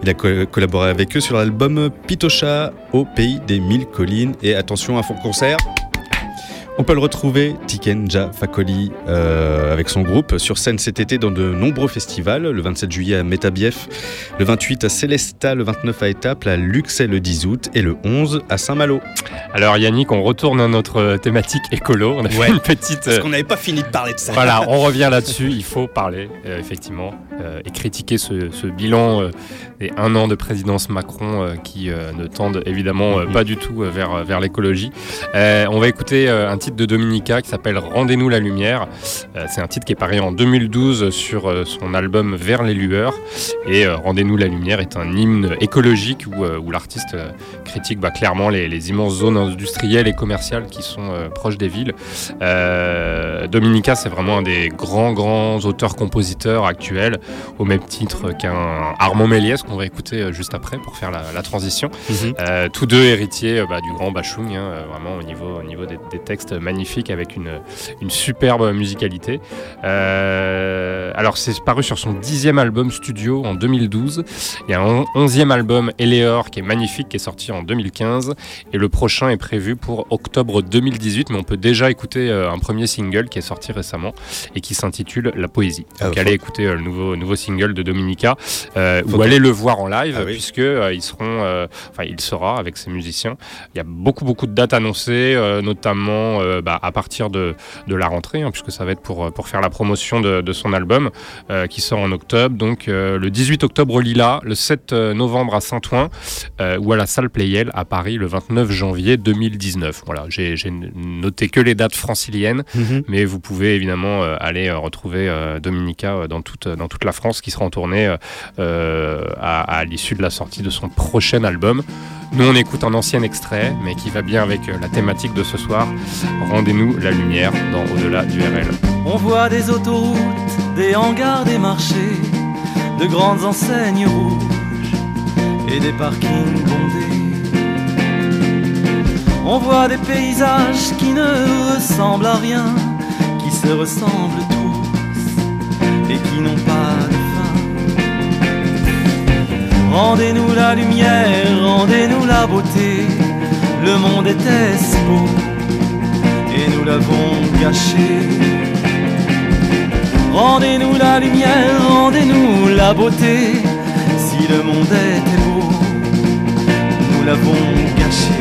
Il a co- collaboré avec eux sur l'album Pitocha au pays des mille collines. Et attention à fond concert. On peut le retrouver, Tiken Ja Fakoli, euh, avec son groupe, sur scène cet été dans de nombreux festivals. Le 27 juillet à Métabief, le 28 à Célestat, le 29 à Étaples, à Luxay le 10 août et le 11 à Saint-Malo. Alors Yannick, on retourne à notre thématique écolo. On a fait Ouais. une petite. Parce euh, qu'on n'avait pas fini de parler de ça. Voilà, on revient là-dessus. Il faut parler, euh, effectivement, euh, et critiquer ce, ce bilan des un an de présidence Macron qui ne tendent évidemment euh, pas du tout vers, vers l'écologie. On va écouter un titre de Dominica qui s'appelle Rendez-nous la lumière. Euh, C'est un titre qui est paru en 2012 sur euh, son album Vers les lueurs. Et euh, Rendez-nous la lumière est un hymne écologique où, où l'artiste critique bah, clairement les, les immenses zones industrielles et commerciales qui sont euh, proches des villes. Euh, Dominica, c'est vraiment un des grands, grands auteurs-compositeurs actuels, au même titre qu'un Armand Méliès, qu'on va écouter juste après pour faire la, la transition. Mhm. Euh, tous deux héritiers bah, du grand Bachung, hein, vraiment au niveau, au niveau des, des textes magnifiques avec une, une superbe musicalité. Euh, alors, c'est paru sur son dixième album studio en 2012. Il y a un on- onzième album, Eleor, qui est magnifique, qui est sorti en 2015. Et le prochain est prévu pour octobre 2018, mais on peut déjà écouter euh, un premier single qui est sorti récemment et qui s'intitule La Poésie. Ah, Donc allez écouter euh, le nouveau, nouveau single de Dominica euh, ou allez le voir en live Ah oui. puisque ils seront, enfin il sera avec ses musiciens. Il y a beaucoup beaucoup de dates annoncées, notamment euh, bah, à partir de, de la rentrée, hein, puisque ça va être pour, euh, pour faire la promotion de, de son album euh, qui sort en octobre. Donc le 18 octobre au Lila, le 7 novembre à Saint-Ouen ou à la salle Playel à Paris le 29 janvier 2019. Voilà, j'ai noté que les dates franciliennes, Mhm. mais vous pouvez évidemment aller retrouver Dominica dans toute, dans toute la France qui sera en tournée à, à l'issue de la sortie de son prochain album. Nous, on écoute un ancien extrait, mais qui va bien avec euh, la thématique de ce soir. Rendez-nous la lumière dans Au-delà du RL. On voit des autoroutes, des hangars, des marchés, de grandes enseignes rouges et des parkings bondés. On voit des paysages qui ne ressemblent à rien, qui se ressemblent tous et qui n'ont pas de. Rendez-nous la lumière, rendez-nous la beauté. Le monde était beau et nous l'avons gâché. Rendez-nous la lumière, rendez-nous la beauté. Si le monde était beau, nous l'avons gâché.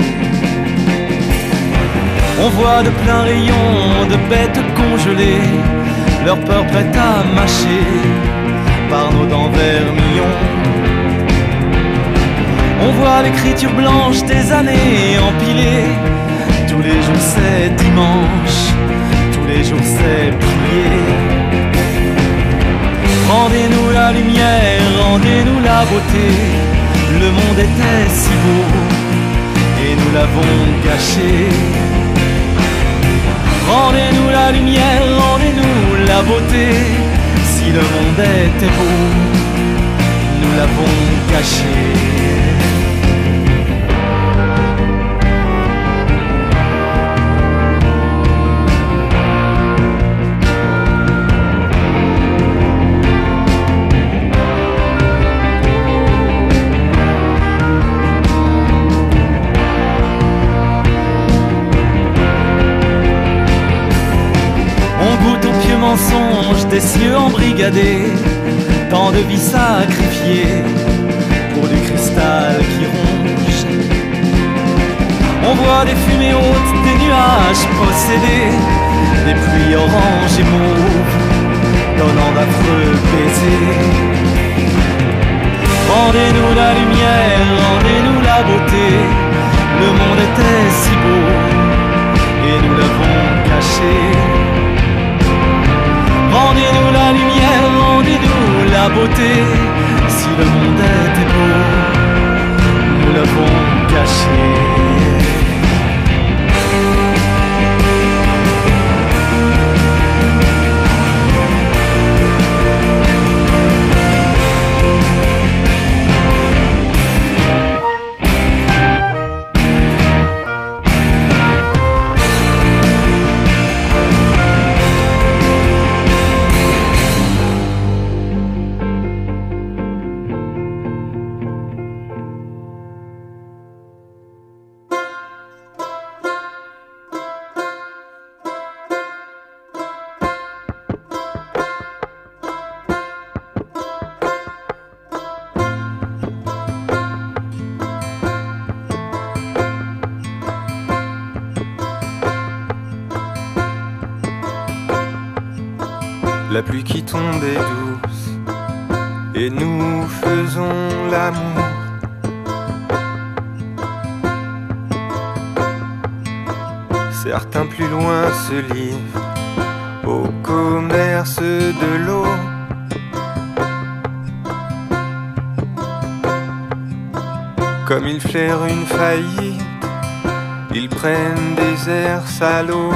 On voit de pleins rayons de bêtes congelées, leur peur prête à mâcher par nos dents vermillons. On voit l'écriture blanche des années empilées, tous les jours c'est dimanche, tous les jours c'est prier. Rendez-nous la lumière, rendez-nous la beauté. Le monde était si beau et nous l'avons gâché. Rendez-nous la lumière, rendez-nous la beauté. Si le monde était beau, nous l'avons caché. Des cieux embrigadés, tant de vies sacrifiées pour du cristal qui ronge. On voit des fumées hautes, des nuages possédés, des pluies oranges et mauves, donnant d'affreux baisers. Rendez-nous la lumière, rendez-nous la beauté, le monde était si beau, et nous l'avons caché. Rendez-nous la lumière, rendez-nous la beauté. Si le monde était beau, nous l'avons caché. Comme ils flairent une faillite, ils prennent des airs salauds.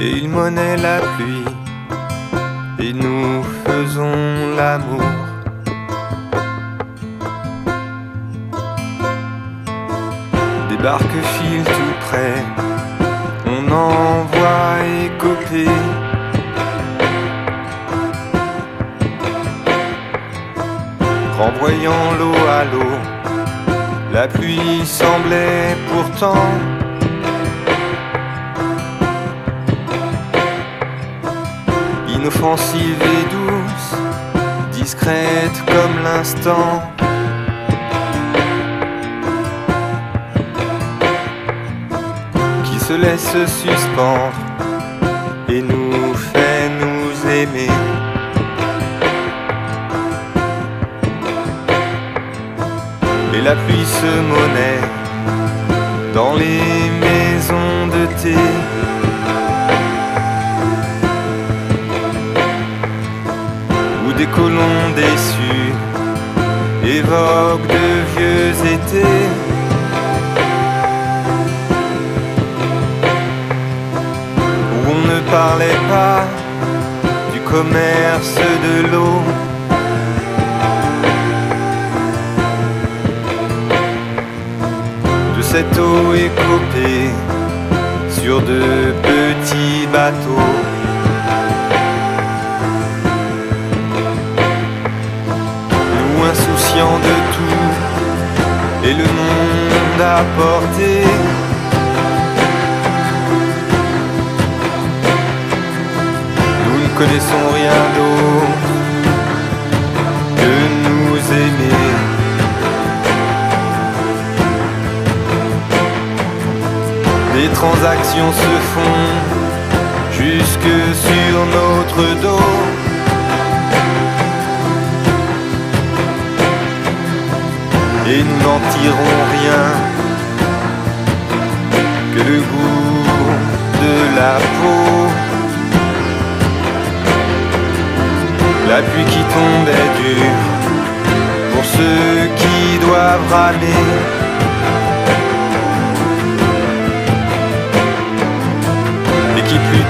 et ils monnaient la pluie, et nous faisons l'amour. Des barques filent tout près, on envoie écoper. Renvoyant l'eau à l'eau, la pluie semblait pourtant inoffensive et douce, discrète comme l'instant. Qui se laisse suspendre et nous fait nous aimer. Et la pluie se monnaie dans les maisons de thé. des colons déçus évoquent de vieux étés. Où on ne parlait pas du commerce de l'eau. Cette eau écopée sur de petits bateaux. insouciant de tout et le monde à portée. Nous ne connaissons rien d'autre transactions se font jusque sur notre dos. sentiront rien que le goût de la peau. La pluie qui tombe est dure pour ceux qui doivent râler.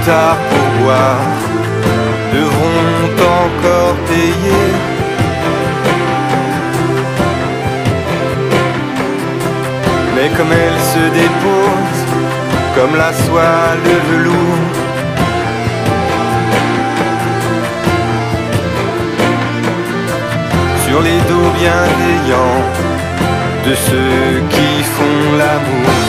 Tard pour boire devront encore payer. Mais comme elle se dépose, comme la soie, le velours, sur les dos bienveillants de ceux qui font l'amour.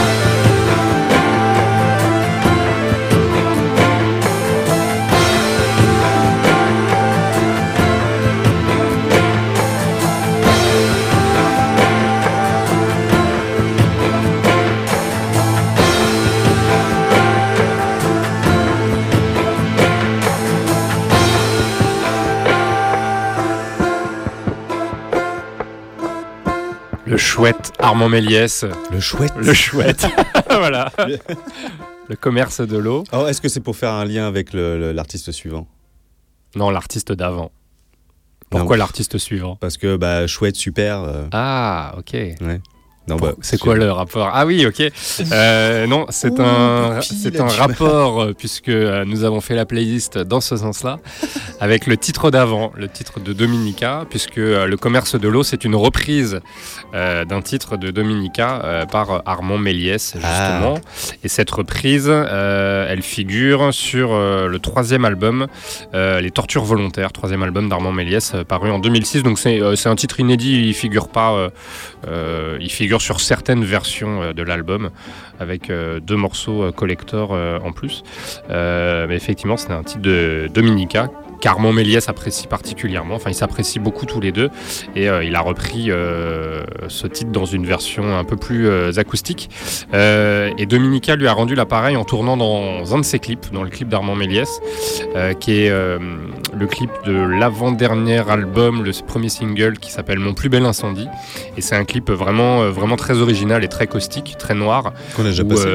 Le chouette Armand Méliès. Le chouette Le chouette. voilà. Le commerce de l'eau. Alors, est-ce que c'est pour faire un lien avec l'artiste suivant? Non, l'artiste d'avant. Pourquoi l'artiste suivant? Parce que bah, chouette, super. euh, Ah, ok. Ouais. Non, bah, C'est quoi le rapport? Ah oui, ok. Euh, non, c'est Ouh, un, c'est un rapport euh, puisque euh, nous avons fait la playlist dans ce sens-là avec le titre d'avant, le titre de Dominica, puisque euh, le commerce de l'eau c'est une reprise euh, d'un titre de Dominica euh, par Armand Méliès justement. Et cette reprise, euh, elle figure sur euh, le troisième album, euh, Les Tortures volontaires, troisième album d'Armand Méliès, euh, paru en 2006. Donc c'est euh, c'est un titre inédit, il figure pas, euh, euh, il figure sur certaines versions euh, de l'album, avec euh, deux morceaux euh, collector en plus. Mais effectivement, c'est un titre de Dominica qu'Armand Méliès apprécie particulièrement. Enfin, ils s'apprécient beaucoup tous les deux. Et euh, il a repris euh, ce titre dans une version un peu plus euh, acoustique. Et Dominica lui a rendu l'appareil en tournant dans un de ses clips, dans le clip d'Armand Méliès, qui est le clip de l'avant-dernier album, le premier single qui s'appelle Mon plus bel incendie. Et c'est un clip vraiment, vraiment très original et très caustique, très noir. Qu'on a déjà où, passé,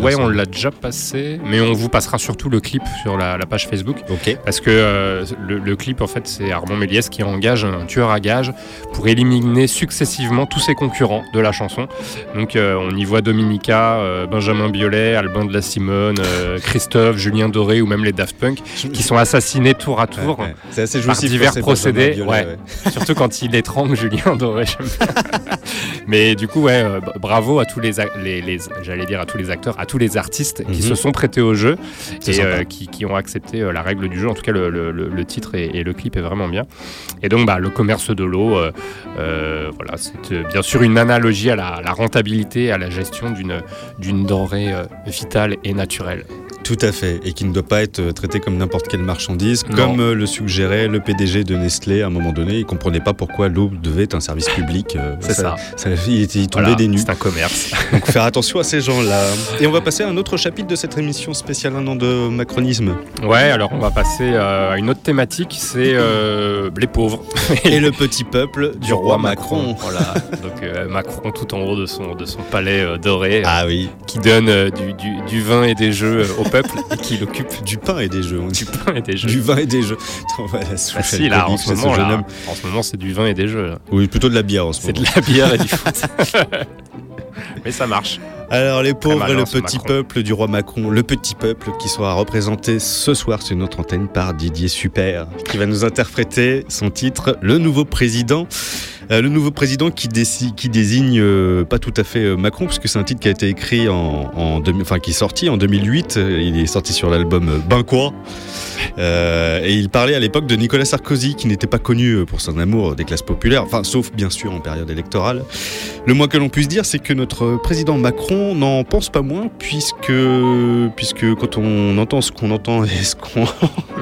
ouais, on l'a déjà passé, mais on vous passera surtout le clip sur la, la page Facebook. Ok. Parce que euh, le, le clip, en fait, c'est Armand Méliès qui engage un tueur à gages pour éliminer successivement tous ses concurrents de la chanson. Donc, euh, on y voit Dominica, euh, Benjamin Biolay, Albin de la Simone, Christophe, Julien Doré ou même les Daft Punk qui sont assassinés tour à tour Ouais, ouais. C'est assez par divers procédés. Biolay, ouais. Surtout quand il étrangle Julien Doré. Mais du coup, ouais, euh, bravo à tous les, les, les- j'allais dire à tous les acteurs, à tous les artistes qui Mhm. se sont prêtés au jeu et euh, qui, qui ont accepté euh, la règle du jeu. En tout cas, le, le- le- le titre et, et le clip est vraiment bien. Et donc, bah, le commerce de l'eau, euh, euh, voilà, c'est bien sûr une analogie à la, la rentabilité, à la gestion d'une d'une denrée vitale et naturelle. Tout à fait, et qui ne doit pas être euh, traité comme n'importe quelle marchandise, Non. comme euh, le suggérait le PDG de Nestlé à un moment donné. Il comprenait pas pourquoi l'eau devait être un service public. euh, C'est ça. il, tombait Voilà, des nues. C'est un commerce. Donc faire attention à ces gens-là. Et on va passer à un autre chapitre de cette émission spéciale un an de macronisme. Ouais, alors on va passer à une autre thématique, c'est euh, les pauvres. Et le petit peuple du roi Macron. Voilà, donc euh, Macron tout en haut de son, de son palais euh, doré, Ah oui, qui donne du, du- du vin et des jeux euh, au peuple et qui l'occupe du pain et des jeux. du pain et des jeux. Du vin et des jeux. La souche Bah si, là, en ce moment, jeune là, homme. en ce moment, c'est du vin et des jeux. là. Oui, plutôt de la bière en ce C'est moment. de la bière et du foot. Mais ça marche. Alors les pauvres le petit Macron. peuple du roi Macron, le petit peuple qui sera représenté ce soir sur notre antenne par Didier Super, qui va nous interpréter son titre Le nouveau président. Euh, le nouveau président qui, désigne euh, pas tout à fait euh, Macron, puisque c'est un titre qui a été écrit en, en 2000 enfin qui est sorti en 2008. Euh, Il est sorti sur l'album Ben quoi Euh, et il parlait à l'époque de Nicolas Sarkozy, qui n'était pas connu pour son amour des classes populaires, enfin sauf bien sûr en période électorale. Le moins que l'on puisse dire, c'est que notre président Macron n'en pense pas moins, puisque, puisque quand on entend ce qu'on entend et ce qu'on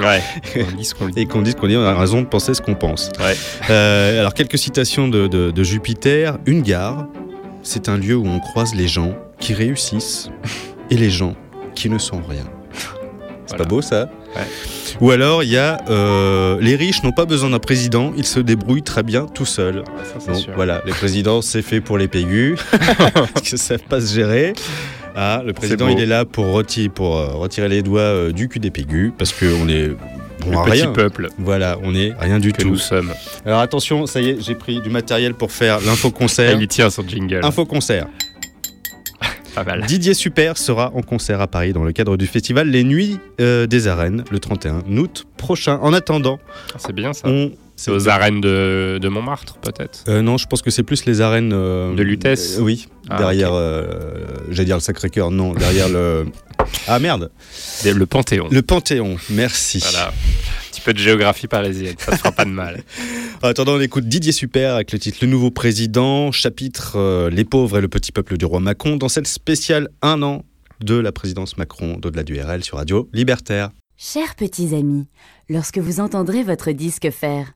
Ouais, on dit ce qu'on dit. et qu'on dit ce qu'on dit, on a raison de penser ce qu'on pense. Ouais. Euh, alors quelques citations de, de- de Jupiter. Une gare, c'est un lieu où on croise les gens qui réussissent et les gens qui ne sont rien. C'est pas beau ça? Ou alors il y a euh, les riches n'ont pas besoin d'un président, ils se débrouillent très bien tout seuls. Donc sûr. voilà, les présidents c'est fait pour les pégus, parce qu'ils savent pas se gérer. Ah, le président il est là pour, retirer, pour euh, retirer les doigts euh, du cul des pégus, parce qu'on est... Le on a petit rien. peuple. Voilà, on est rien du Que tout. nous sommes. Alors attention, ça y est, j'ai pris du matériel pour faire l'info-concert. Il y tient son jingle. Info-concert. Pas mal. Didier Super sera en concert à Paris dans le cadre du festival Les Nuits euh, des Arènes le 31 août prochain. En attendant, Ah, C'est bien ça. on. C'est aux arènes de, de Montmartre, peut-être? Euh, non, je pense que c'est plus les arènes. euh, De Lutèce euh, Oui, Ah, derrière. euh, J'allais dire le Sacré-Cœur, non, derrière le. Ah merde Le Panthéon. Le Panthéon, merci. Voilà. Un petit peu de géographie parisienne, ça ne fera pas de mal. En attendant, on écoute Didier Super avec le titre Le nouveau président, chapitre euh, Les pauvres et le petit peuple du roi Macron, dans cette spéciale un an de la présidence Macron d'au-delà du RL sur Radio Libertaire. Chers petits amis, lorsque vous entendrez votre disque faire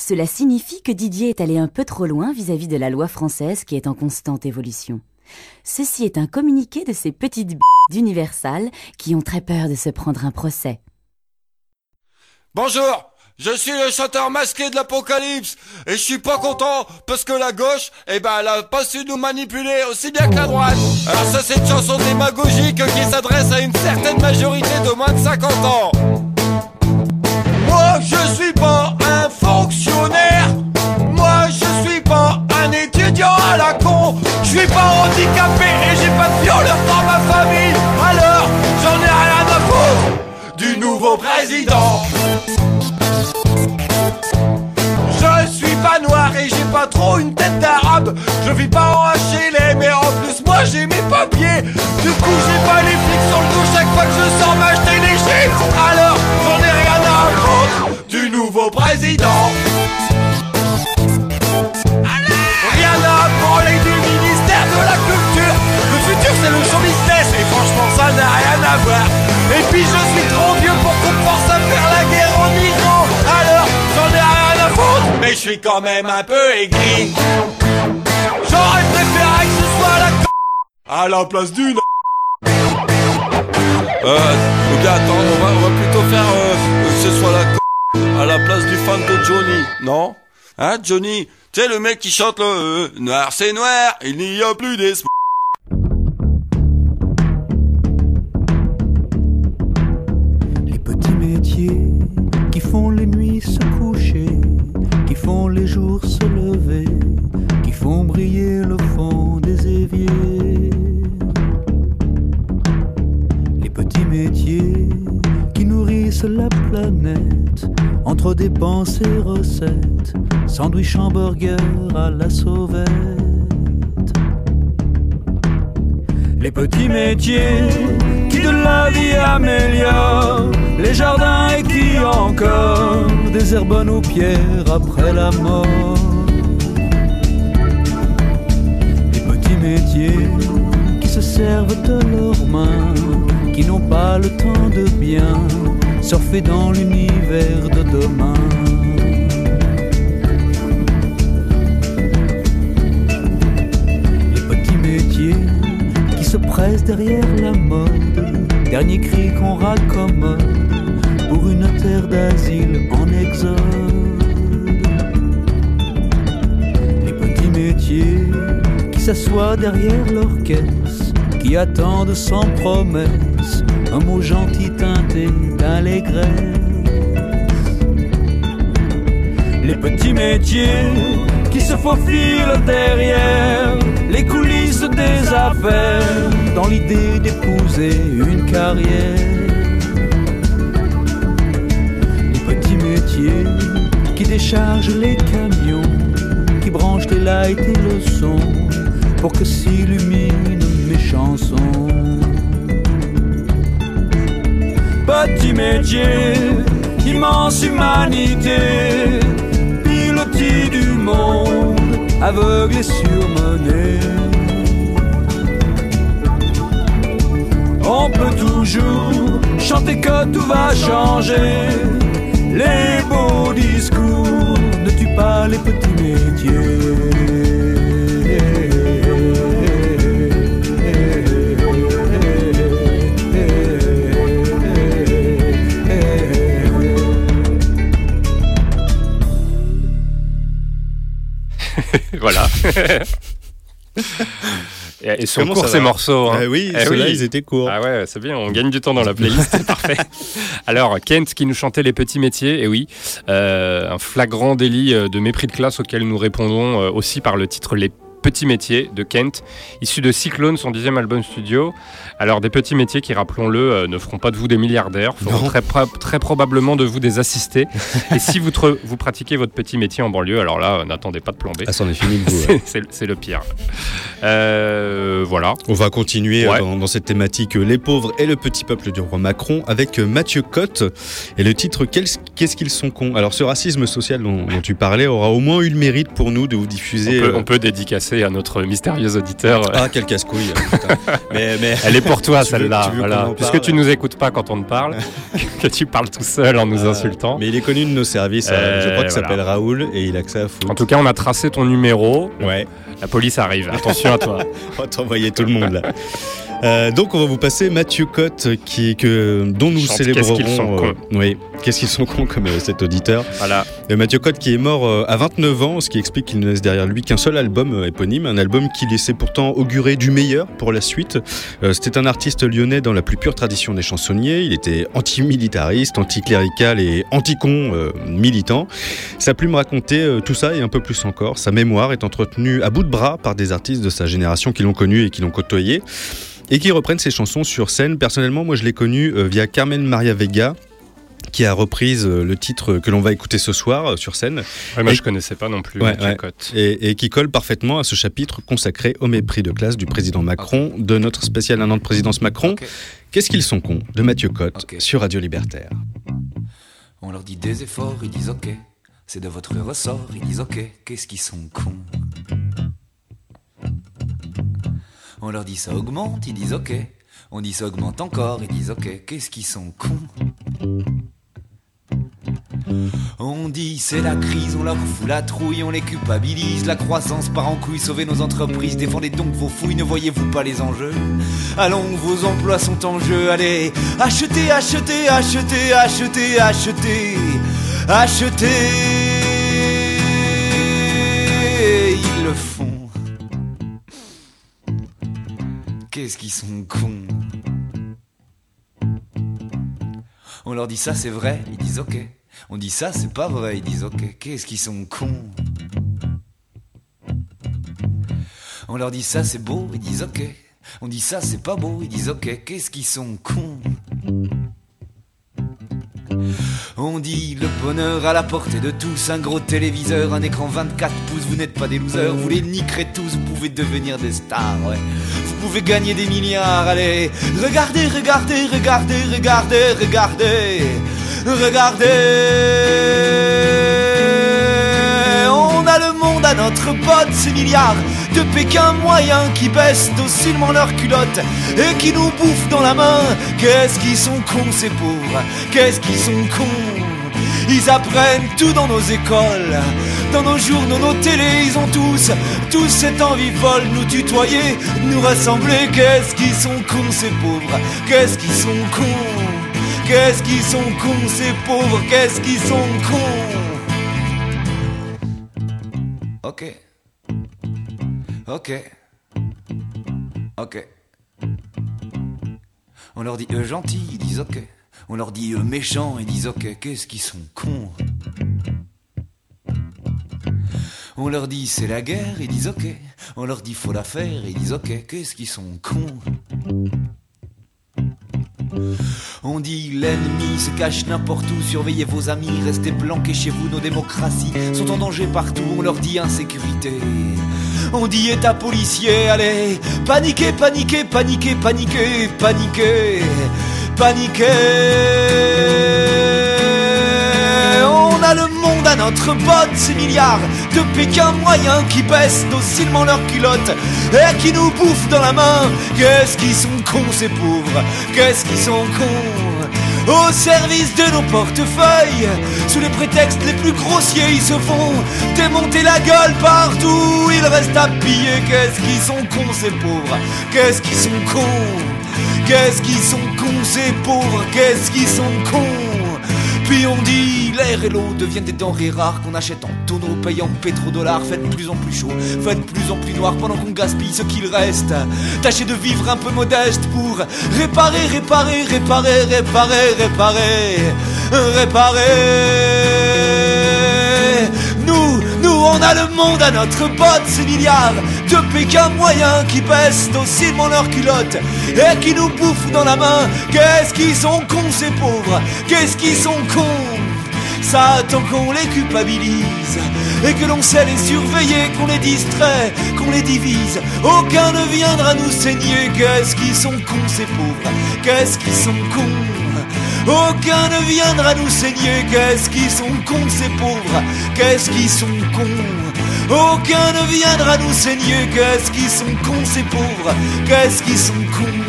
cela signifie que Didier est allé un peu trop loin vis-à-vis de la loi française qui est en constante évolution. Ceci est un communiqué de ces petites b d'Universal qui ont très peur de se prendre un procès. Bonjour, je suis le chanteur masqué de l'apocalypse et je suis pas content parce que la gauche, eh ben, elle a pas su nous manipuler aussi bien que la droite. Alors ça, c'est une chanson démagogique qui s'adresse à une certaine majorité de moins de 50 ans. Moi, je suis pas fonctionnaire. Moi, je suis pas un étudiant à la con. Je suis pas handicapé et j'ai pas de violeur dans ma famille. Alors, j'en ai rien à foutre du nouveau président. Je suis pas noir et j'ai pas trop une tête d'arabe. Je vis pas en HLM mais en plus moi j'ai mes papiers. Du coup j'ai pas les flics sur le dos chaque fois que je sors m'acheter des chips. Alors Rien à branler du ministère de la culture. Le futur c'est le show business et franchement ça n'a rien à voir. Et puis je suis trop vieux pour qu'on pense à faire la guerre en Iran. Alors j'en ai rien à foutre, mais je suis quand même un peu aigri. J'aurais préféré que ce soit la à la place d'une. Euh, ok, attends, on va, on va plutôt faire euh, que ce soit la. À la place du fan de Johnny, non Hein, Johnny? Tu le mec qui chante le euh, Noir c'est noir, il n'y a plus d'espoir. Les petits métiers qui font les nuits se coucher, qui font les jours se lever, qui font briller le fond des éviers. La planète entre dépenses et recettes, sandwich hamburger à la sauvette. Les petits métiers qui de la vie améliorent les jardins et qui encore désherbent nos pierres après la mort. Les petits métiers qui se servent de leurs mains, qui n'ont pas le temps de bien surfer dans l'univers de demain. Les petits métiers qui se pressent derrière la mode, dernier cri qu'on raccommode pour une terre d'asile en exode. Les petits métiers qui s'assoient derrière caisse, qui attendent sans promesse un mot gentil teinté d'allégresse. Les petits métiers qui se faufilent derrière les coulisses des affaires dans l'idée d'épouser une carrière. Les petits métiers qui déchargent les camions, qui branchent les lights et le son pour que s'illuminent mes chansons. Petit métier, immense humanité, pilotis du monde, aveugle et surmené. On peut toujours chanter que tout va changer. Les beaux discours ne tuent pas les petits métiers. Et, et sont courts ces morceaux. hein. Ah oui, Eh ceux-là, ils étaient courts. Ah ouais, c'est bien, on gagne du temps dans la playlist, c'est parfait. Alors, Kent qui nous chantait les petits métiers, et oui, euh, un flagrant délit euh, de mépris de classe auquel nous répondons euh, aussi par le titre Les petits métiers de Kent, issu de Cyclone, son dixième album studio. Alors, des petits métiers qui, rappelons-le, euh, ne feront pas de vous des milliardaires, feront très, pro- très probablement de vous des assistés. et si vous, pratiquez votre petit métier en banlieue, alors là, euh, n'attendez pas de plomber. Ah, c'en est fini de vous, C'est- le pire. Euh, voilà. On va continuer Ouais. dans, dans cette thématique Les pauvres et le petit peuple du roi Macron avec Mathieu Cotte et le titre Qu'est-ce qu'ils sont cons? Alors ce racisme social dont, dont tu parlais aura au moins eu le mérite pour nous de vous On diffuser. peut, euh, on peut dédicacer à notre mystérieux auditeur. Ah quel casse-couille putain. mais, mais... Elle est pour toi celle-là, voilà. puisque parle tu nous écoutes pas quand on te parle, que tu parles tout seul en nous Euh, insultant. Mais il est connu de nos services, euh, je Euh, crois qu'il voilà. s'appelle Raoul et il a que ça à foutre. En tout cas, on a tracé ton numéro. Ouais. La police arrive. Attention à toi. on va t'envoyer tout le monde là. Euh, donc on va vous passer Mathieu Cotte qui, que, dont nous Chante célébrerons. Qu'est-ce qu'ils sont euh, cons. oui, qu'est-ce qu'ils sont cons comme euh, cet auditeur. Voilà. Mathieu Cotte qui est mort euh, à 29 ans, ce qui explique qu'il ne laisse derrière lui qu'un seul album euh, éponyme, un album qui laissait pourtant augurer du meilleur pour la suite. Euh, C'était un artiste lyonnais dans la plus pure tradition des chansonniers. Il était anti-militariste, anti-clérical et anti-con euh, militant. Sa plume racontait euh, tout ça et un peu plus encore. Sa mémoire est entretenue à bout de bras par des artistes de sa génération qui l'ont connu et qui l'ont côtoyé et qui reprennent ses chansons sur scène. Personnellement, moi je l'ai connu euh, via Carmen Maria Vega qui a reprise euh, le titre que l'on va écouter ce soir euh, sur scène. Ouais, moi, Et- je connaissais pas non plus Ouais, Mathieu ouais. Cotte. Et, et qui colle parfaitement à ce chapitre consacré au mépris de classe du président Macron, de notre spécial un an de présidence Macron. Qu'est-ce qu'ils sont cons de Mathieu Cotte sur Radio Libertaire. On leur dit des efforts, ils disent ok. C'est de votre ressort, ils disent ok. Qu'est-ce qu'ils sont cons. On leur dit ça augmente, ils disent ok. On dit ça augmente encore, ils disent ok. Qu'est-ce qu'ils sont cons? On dit c'est la crise, on leur fout la trouille, on les culpabilise, la croissance part en couille, sauvez nos entreprises, défendez donc vos fouilles, ne voyez-vous pas les enjeux? Allons, vos emplois sont en jeu, allez, achetez, achetez, achetez, achetez, achetez, achetez. Ils Qu'est-ce qu'ils sont cons On leur dit ça c'est vrai, ils disent ok. On dit ça c'est pas vrai, ils disent ok. Qu'est-ce qu'ils sont cons? On leur dit ça c'est beau, ils disent ok. On dit ça c'est pas beau, ils disent ok. Qu'est-ce qu'ils sont cons? On dit le bonheur à la portée de tous, un gros téléviseur, un écran 24 pouces, vous n'êtes pas des losers, vous les niquerez tous, vous pouvez devenir des stars. Vous pouvez gagner des milliards, allez, regardez, regardez, regardez, regardez, regardez, regardez. On a le monde à notre botte, ces milliards de Pékin moyens qui baissent docilement leurs culottes et qui nous bouffent dans la main. Qu'est-ce qu'ils sont cons ces pauvres? Qu'est-ce qu'ils sont cons? Ils apprennent tout dans nos écoles, dans nos journaux, nos télés, ils ont tous, tous cette envie folle, nous tutoyer, nous rassembler. Qu'est-ce qu'ils sont cons ces pauvres? Qu'est-ce qu'ils sont cons? Qu'est-ce qu'ils sont cons ces pauvres? Qu'est-ce qu'ils sont cons? Ok. Ok. Ok. On leur dit eux gentils, ils disent ok. On leur dit eux méchants, ils disent ok. Qu'est-ce qu'ils sont cons On leur dit c'est la guerre, ils disent ok. On leur dit faut la faire, ils disent ok. Qu'est-ce qu'ils sont cons on dit l'ennemi se cache n'importe où, surveillez vos amis, restez planqués chez vous, nos démocraties sont en danger partout, on leur dit insécurité. On dit état policier, allez, paniquez, paniquez, paniquez, paniquez, paniquez, paniquez. On a le monde à notre botte, ces milliards de Pékin moyens qui baissent docilement leurs culottes et qui nous bouffent dans la main. Qu'est-ce qu'ils sont cons ces pauvres? Qu'est-ce qu'ils sont cons? Au service de nos portefeuilles, sous les prétextes les plus grossiers, ils se font démonter la gueule partout. Ils restent à piller. Qu'est-ce qu'ils sont cons ces pauvres? Qu'est-ce qu'ils sont cons? Qu'est-ce qu'ils sont cons ces pauvres? Qu'est-ce qu'ils sont cons? Puis on dit l'air et l'eau deviennent des denrées rares qu'on achète en tonneaux payant pétrodollars. Faites plus en plus chaud, faites plus en plus noir pendant qu'on gaspille ce qu'il reste. Tâchez de vivre un peu modeste pour réparer, réparer, réparer, réparer, réparer, réparer. Nous, on a le monde à notre botte, ces milliards de Pékin moyens qui baissent docilement leurs culottes et qui nous bouffent dans la main. Qu'est-ce qu'ils sont cons, ces pauvres? Qu'est-ce qu'ils sont cons ça attend qu'on les culpabilise et que l'on sait les surveiller, qu'on les distrait, qu'on les divise. Aucun ne viendra nous saigner. Qu'est-ce qu'ils sont cons ces pauvres? Qu'est-ce qu'ils sont cons? Aucun ne viendra nous saigner. Qu'est-ce qu'ils sont cons ces pauvres? Qu'est-ce qu'ils sont cons? Aucun ne viendra nous saigner. Qu'est-ce qu'ils sont cons ces pauvres? Qu'est-ce qu'ils sont cons?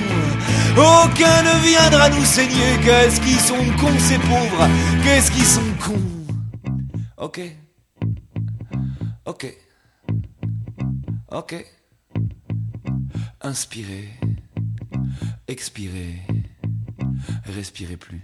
Aucun ne viendra nous saigner. Qu'est-ce qu'ils sont cons ces pauvres? Qu'est-ce qu'ils sont cons? Ok. Ok. Ok. Inspirez. Expirez. Respirez plus.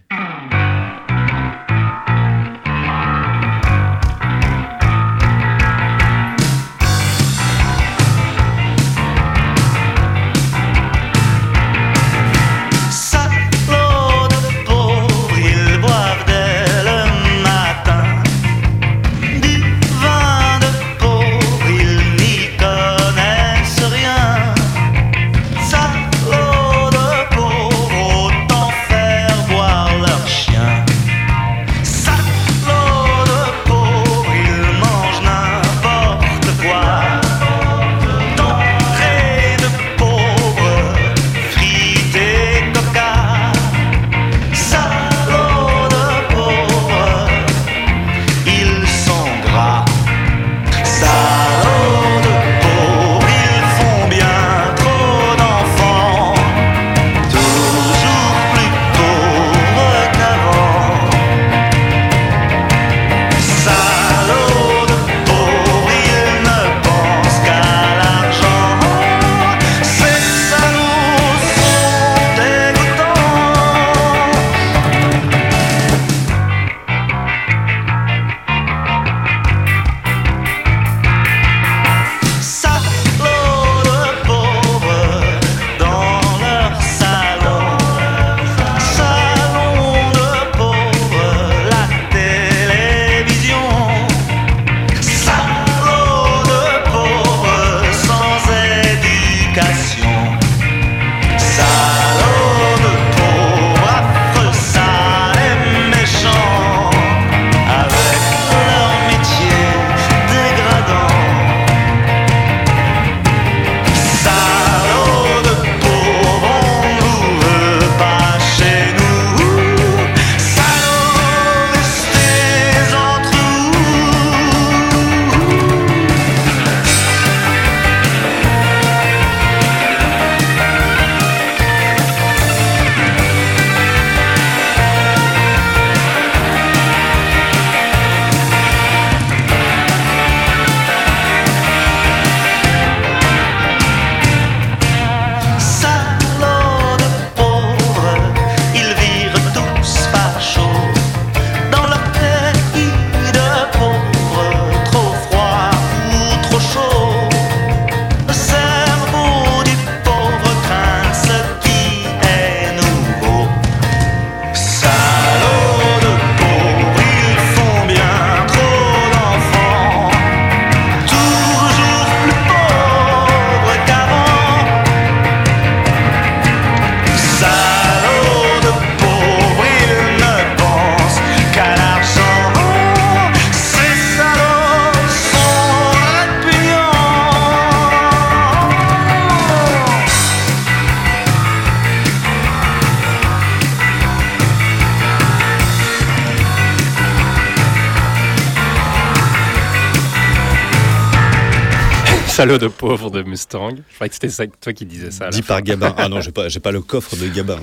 Salaud de pauvre de Mustang. Je croyais que c'était toi qui disais ça. Dit par Gabin. Ah non, j'ai pas, pas le coffre de Gabin.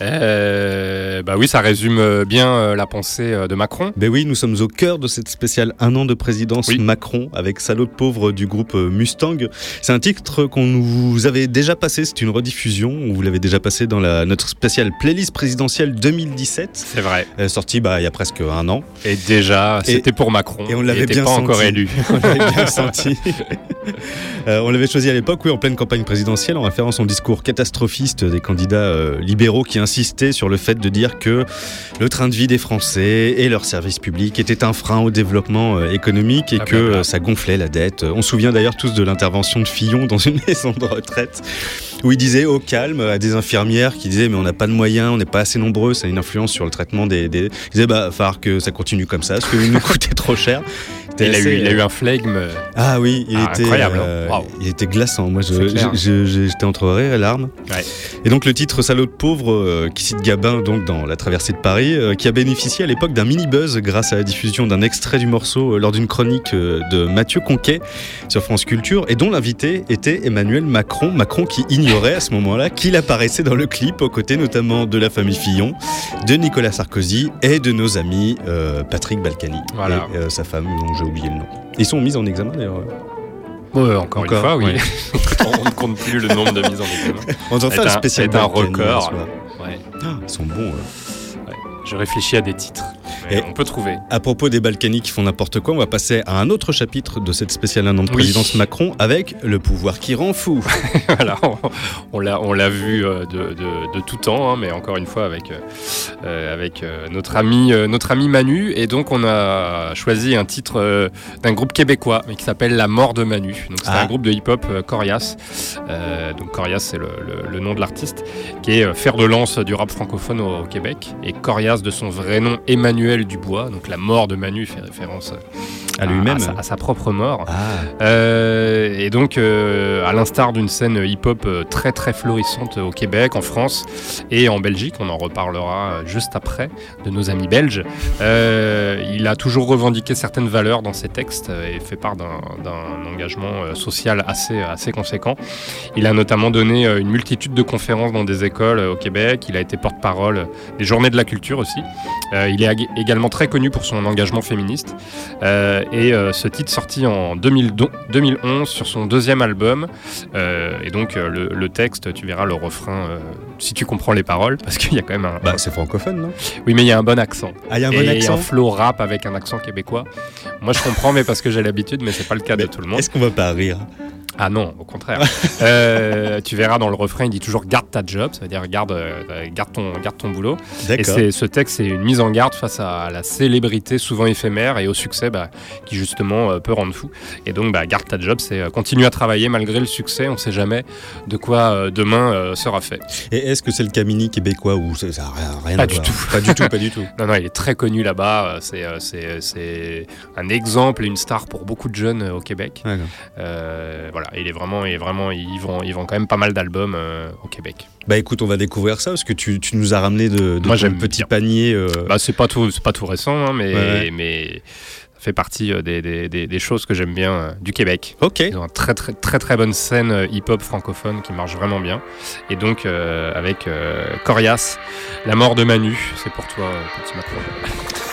hein. Euh, bah oui, ça résume euh, bien euh, la pensée de Macron. Ben oui, nous sommes au cœur de cette spéciale un an de présidence Macron avec Salaud de pauvre du groupe Mustang. C'est un titre qu'on vous avait déjà passé, c'est une rediffusion, on vous l'avez déjà passé dans la, notre spéciale playlist présidentielle 2017. C'est vrai. Sortie bah, il y a presque un an. Et déjà, c'était pour Macron. Et on l'avait bien pas senti. encore élu. on l'avait bien senti. Euh, on l'avait choisi à l'époque, oui, en pleine campagne présidentielle, en référence au discours catastrophiste des candidats euh, libéraux qui insistaient sur le fait de dire que le train de vie des Français et leurs services publics étaient un frein au développement euh, économique et Ah, que blabla. euh, ça gonflait la dette. On se souvient d'ailleurs tous de l'intervention de Fillon dans une maison de retraite où il disait au calme à des infirmières qui disaient mais on n'a pas de moyens, on n'est pas assez nombreux, ça a une influence sur le traitement des... des... Il disait bah, falloir que ça continue comme ça, parce que nous coûtait trop cher. Il a, eu, il a eu euh, un flegme. euh, ah oui, il Ah, était incroyable, hein. euh, il était glaçant. Moi, je- je- je- j'étais entre rire et larmes. Ouais. Et donc le titre Salaud de pauvre euh, qui cite Gabin donc dans La Traversée de Paris, euh, qui a bénéficié à l'époque d'un mini buzz grâce à la diffusion d'un extrait du morceau lors d'une chronique de Mathieu Conquet sur France Culture et dont l'invité était Emmanuel Macron. Macron qui ignorait à ce moment-là qu'il apparaissait dans le clip aux côtés notamment de la famille Fillon, de Nicolas Sarkozy et de nos amis Patrick Balkany Voilà. et sa femme dont j'ai oublié le nom. Ils sont mis en examen d'ailleurs. Ouais, encore, une fois, oui. ouais. on ne compte plus le nombre de mises en examen. On doit faire le un- spécial C'est un record. Ouais. Ils sont bons. Ouais. Je réfléchis à des titres. Et- on peut trouver. À propos des Balkany qui font n'importe quoi, on va passer à un autre chapitre de cette spéciale un an de Oui. présidence Macron avec le pouvoir qui rend fou. voilà, on, on l'a, vu euh, de, de- de tout temps, hein, mais encore une fois avec, euh, euh, avec notre, ami, notre ami Manu. Et donc, on a choisi un titre euh, d'un groupe québécois, mais qui s'appelle La mort de Manu. Donc, c'est Ah. un groupe de hip-hop euh, Corias. Donc, Corias, c'est le, le- le nom de l'artiste, qui est fer de lance du rap francophone au, au Québec. Et Corias, de son vrai nom, Emmanuel Dubois. Donc, la mort de Manu fait référence À lui-même. à sa propre mort. Ah. Euh, et donc, euh, à l'instar d'une scène hip-hop euh, très très florissante au Québec, en France et en Belgique, on en reparlera juste après de nos amis belges, euh, il a toujours revendiqué certaines valeurs dans ses textes et fait part d'un engagement social assez, assez conséquent. Il a notamment donné une multitude de conférences dans des écoles au Québec, il a été porte-parole des journées de la culture aussi. Il est également très connu pour son engagement féministe. Euh, et euh, ce titre sorti en 2012 2011 sur son deuxième album. Euh, et donc le, le texte, tu verras le refrain, si tu comprends les paroles, parce qu'il y a quand même un... Bah, c'est francophone, non? Oui, mais il y a un bon accent. Ah, il y a un bon et accent un flow rap avec un accent québécois. Moi, je comprends, mais parce que j'ai l'habitude, mais c'est pas le cas de tout le monde. Est-ce qu'on va pas rire? Ah non, au contraire. Euh, tu verras dans le refrain, il dit toujours garde ta job, ça veut dire garde, euh, garde, ton, garde ton boulot. Et ce texte, c'est une mise en garde face à la célébrité souvent éphémère et au succès bah, qui justement euh, peut rendre fou. Et donc, bah, garde ta job, c'est continue à travailler malgré le succès, on sait jamais de quoi demain sera fait. Et est-ce que c'est le Camini québécois ou ça ça a rien, Pas à du voir tout. Pas du tout, pas du tout. Non, non, il est très connu là-bas. C'est, c'est, c'est un exemple et une star pour beaucoup de jeunes au Québec. Euh, voilà, il est vraiment, il est vraiment, ils vont, ils vont quand même pas mal d'albums euh, au Québec. Bah écoute, on va découvrir ça parce que tu, tu nous as ramené de, de Moi, ton petit bien. panier. euh, Bah, c'est pas tout, c'est pas tout récent, hein, mais, Ouais. mais ça fait partie euh, des, des- des- des choses que j'aime bien euh, du Québec. Ok. Ils ont une très très très très bonne scène hip-hop francophone qui marche vraiment bien. Et donc avec Corias, la mort de Manu, c'est pour toi, petit Macron.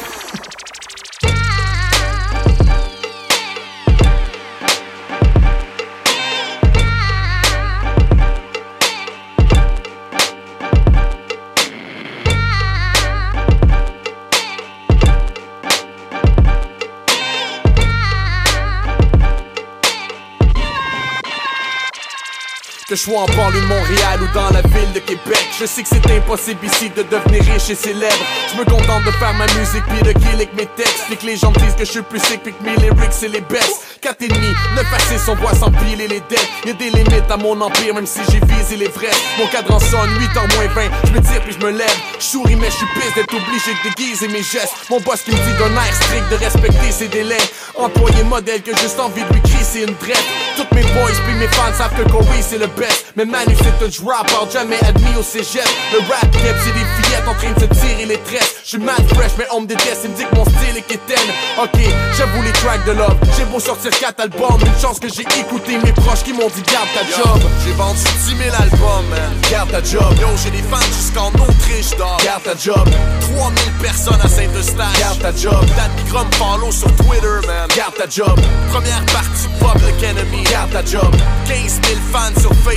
Je sois en banlieue de Montréal ou dans la ville de Québec. Je sais que c'est impossible ici de devenir riche et célèbre. Je me contente de faire ma musique puis de killer mes textes. Que les gens me disent que je suis plus sick puis que mes lyrics c'est les best. 4 et demi, 9 à 6 on voit s'empiler les dettes. Y'a des limites à mon empire même si j'ai visé les vrais Mon cadran sonne 8h moins 20 Je me tire puis je me lève. Souris mais je suis pisse d'être obligé de déguiser mes gestes. Mon boss qui me dit d'un air strict de respecter ses délais. Employé modèle que juste envie de lui crier c'est une drette. Toutes mes boys puis mes fans savent que Corey c'est le best. Mais Manu c'est un drop jamais admis au cégep. Le rap cap c'est des fillettes en train de se tirer les tresses. J'suis mad fresh mais on me déteste, ils me dit que mon style est quétaine. Ok, j'avoue les tracks de love. J'ai beau sortir 4 albums, une chance que j'ai écouté mes proches qui m'ont dit garde ta job. J'ai vendu 10 000 albums, man. Garde ta job. Yo, j'ai des fans jusqu'en Autriche, dog. Garde ta job. 3000 personnes à Saint-Eustache. Garde ta job. Dan Migrom follow sur Twitter, man. Garde ta job. Première partie Public Enemy. Garde ta job. 15 000 fans sur Facebook.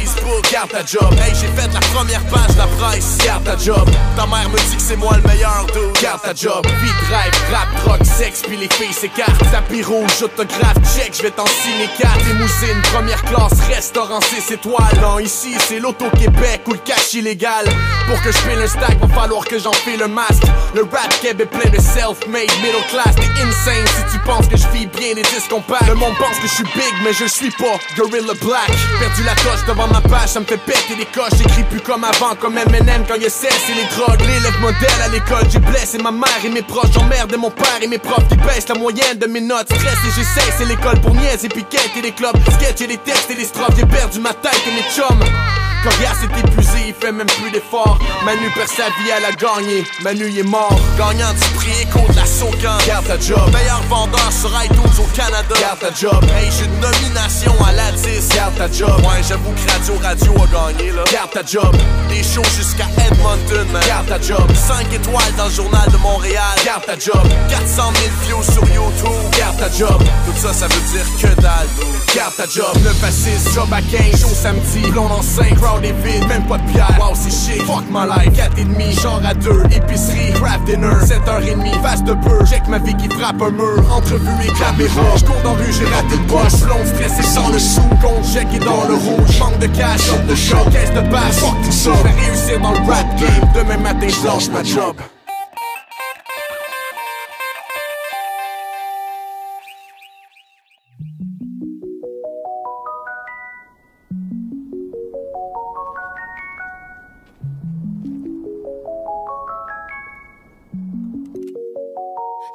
Garde ta job. Hey, j'ai fait la première page la presse. Garde ta job. Ta mère me dit que c'est moi le meilleur, dude. Garde ta job. Vie, drive, rap, rock, sexe, puis les filles s'écartent. Tapis rouge, autographe, check, je vais t'en signer 4. Limousine, première classe, restaurant 6 étoiles. Non, ici, c'est l'auto-Québec ou le cash illégal. Pour que je paye le stack, va falloir que j'en fais le masque. Le rap Québec est plein de self-made, middle class. T'es insane si tu penses que je vis bien les disques compacts. Le monde pense que je suis big, mais je suis pas Gorilla Black. Perdu la coche devant ma page, ça me fait péter les coches. J'écris plus comme avant, comme Eminem quand il cesse et les drogues. L'élève modèle à l'école, j'ai blessé ma mère et mes proches. J'emmerde mon père et mes profs qui baissent la moyenne de mes notes. Stress et j'essaie, c'est l'école pour niaiser, piquettes et les clubs. Sketch et les textes et les strophes, j'ai perdu ma tête et mes chums. Ria s'est épuisé, il fait même plus d'efforts. Manu perd sa vie, elle a gagné. Manu il est mort. Gagnant du prix de la Socan. Garde ta job. Meilleur vendeur sur iTunes au Canada. Garde ta job. Hey, j'ai une nomination à la 10. Garde ta job. Ouais, j'avoue que Radio Radio a gagné là. Garde ta job. Des shows jusqu'à Edmonton, man. Garde ta job. 5 étoiles dans le journal de Montréal. Garde ta job. 400 000 views sur YouTube. Garde ta job. Tout ça, ça veut dire que dalle. Garde ta job. 9 à 6, job à 15. Show samedi. Blonde en 5. Est vide. Même pas de bière. Wow, c'est chic. Fuck my life. 4 et demi. Genre à 2. Épicerie. Craft dinner. 7h30. Vaste de peu. Check ma vie qui frappe un mur. Entrevue et caméra. J'cours dans rue. J'ai raté le poche. Blonde stressé sans le sou. Compte chèque et dans le rouge. Manque de cash. De show. Caisse de base. Fuck tout ça. J'vais réussir dans le rap game. Demain matin, j'lâche ma job.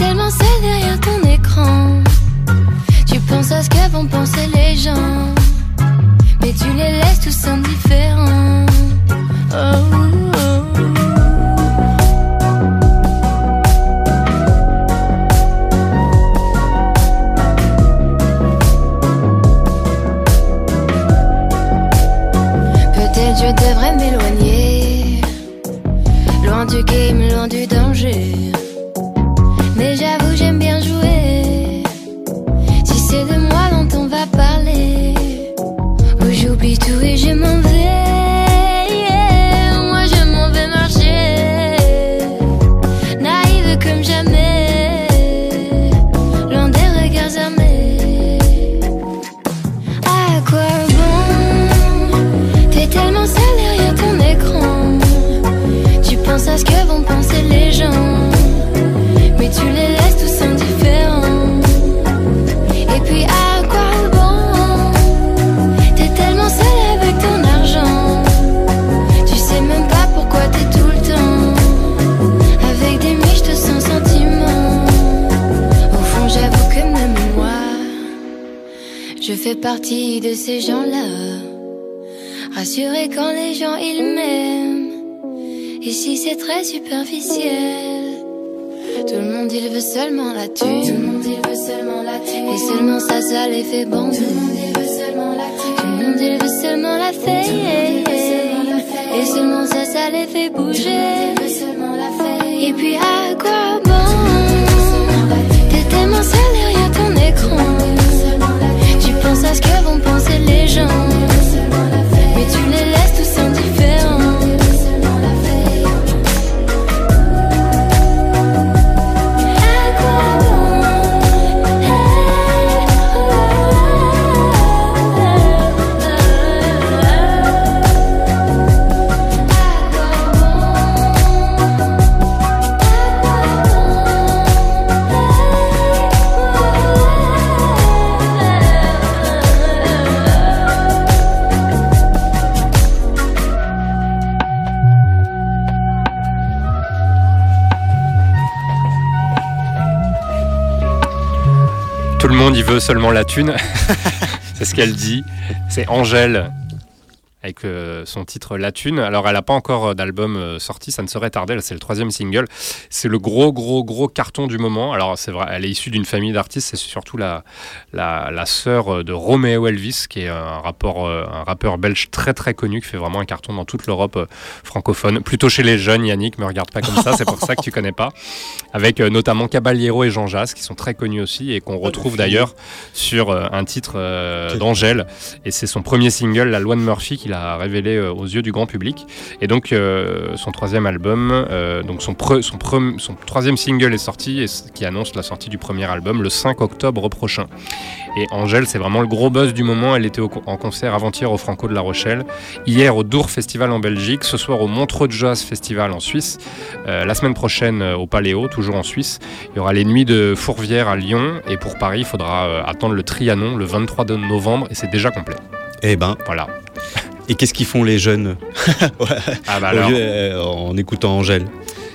Tellement seul derrière ton écran. Tu penses à ce que vont penser les gens. Mais tu les laisses tous indifférents. Ces gens-là. Seulement la thune. c'est ce qu'elle dit. C'est Angèle avec euh, son titre La Thune. Alors, elle n'a pas encore euh, d'album euh, sorti, ça ne serait tardé. C'est le troisième single. C'est le gros, gros, gros carton du moment. Alors, c'est vrai, elle est issue d'une famille d'artistes. C'est surtout la, la, sœur de Romeo Elvis, qui est un rappeur belge très, très connu, qui fait vraiment un carton dans toute l'Europe euh, francophone. Plutôt chez les jeunes, Yannick, me regarde pas comme ça, c'est pour ça que tu connais pas. Avec euh, notamment Caballero et Jean Jass, qui sont très connus aussi et qu'on retrouve d'ailleurs sur euh, un titre d'Angèle. Et c'est son premier single, La Loi de Murphy, qu'il a révélé aux yeux du grand public. Et donc, son troisième album, donc son, pre- son, pre- son troisième single est sorti et qui annonce la sortie du premier album le 5 octobre prochain. Et Angèle, c'est vraiment le gros buzz du moment. Elle était au en concert avant-hier au Franco de La Rochelle, hier au Dour Festival en Belgique, ce soir au Montreux Jazz Festival en Suisse, euh, la semaine prochaine euh, au Paléo, toujours en Suisse. Il y aura les nuits de Fourvière à Lyon et pour Paris, il faudra euh, attendre le Trianon le 23 de novembre et c'est déjà complet. Eh ben. Voilà. Et qu'est-ce qu'ils font les jeunes? Ah bah Au alors. lieu, euh, en écoutant Angèle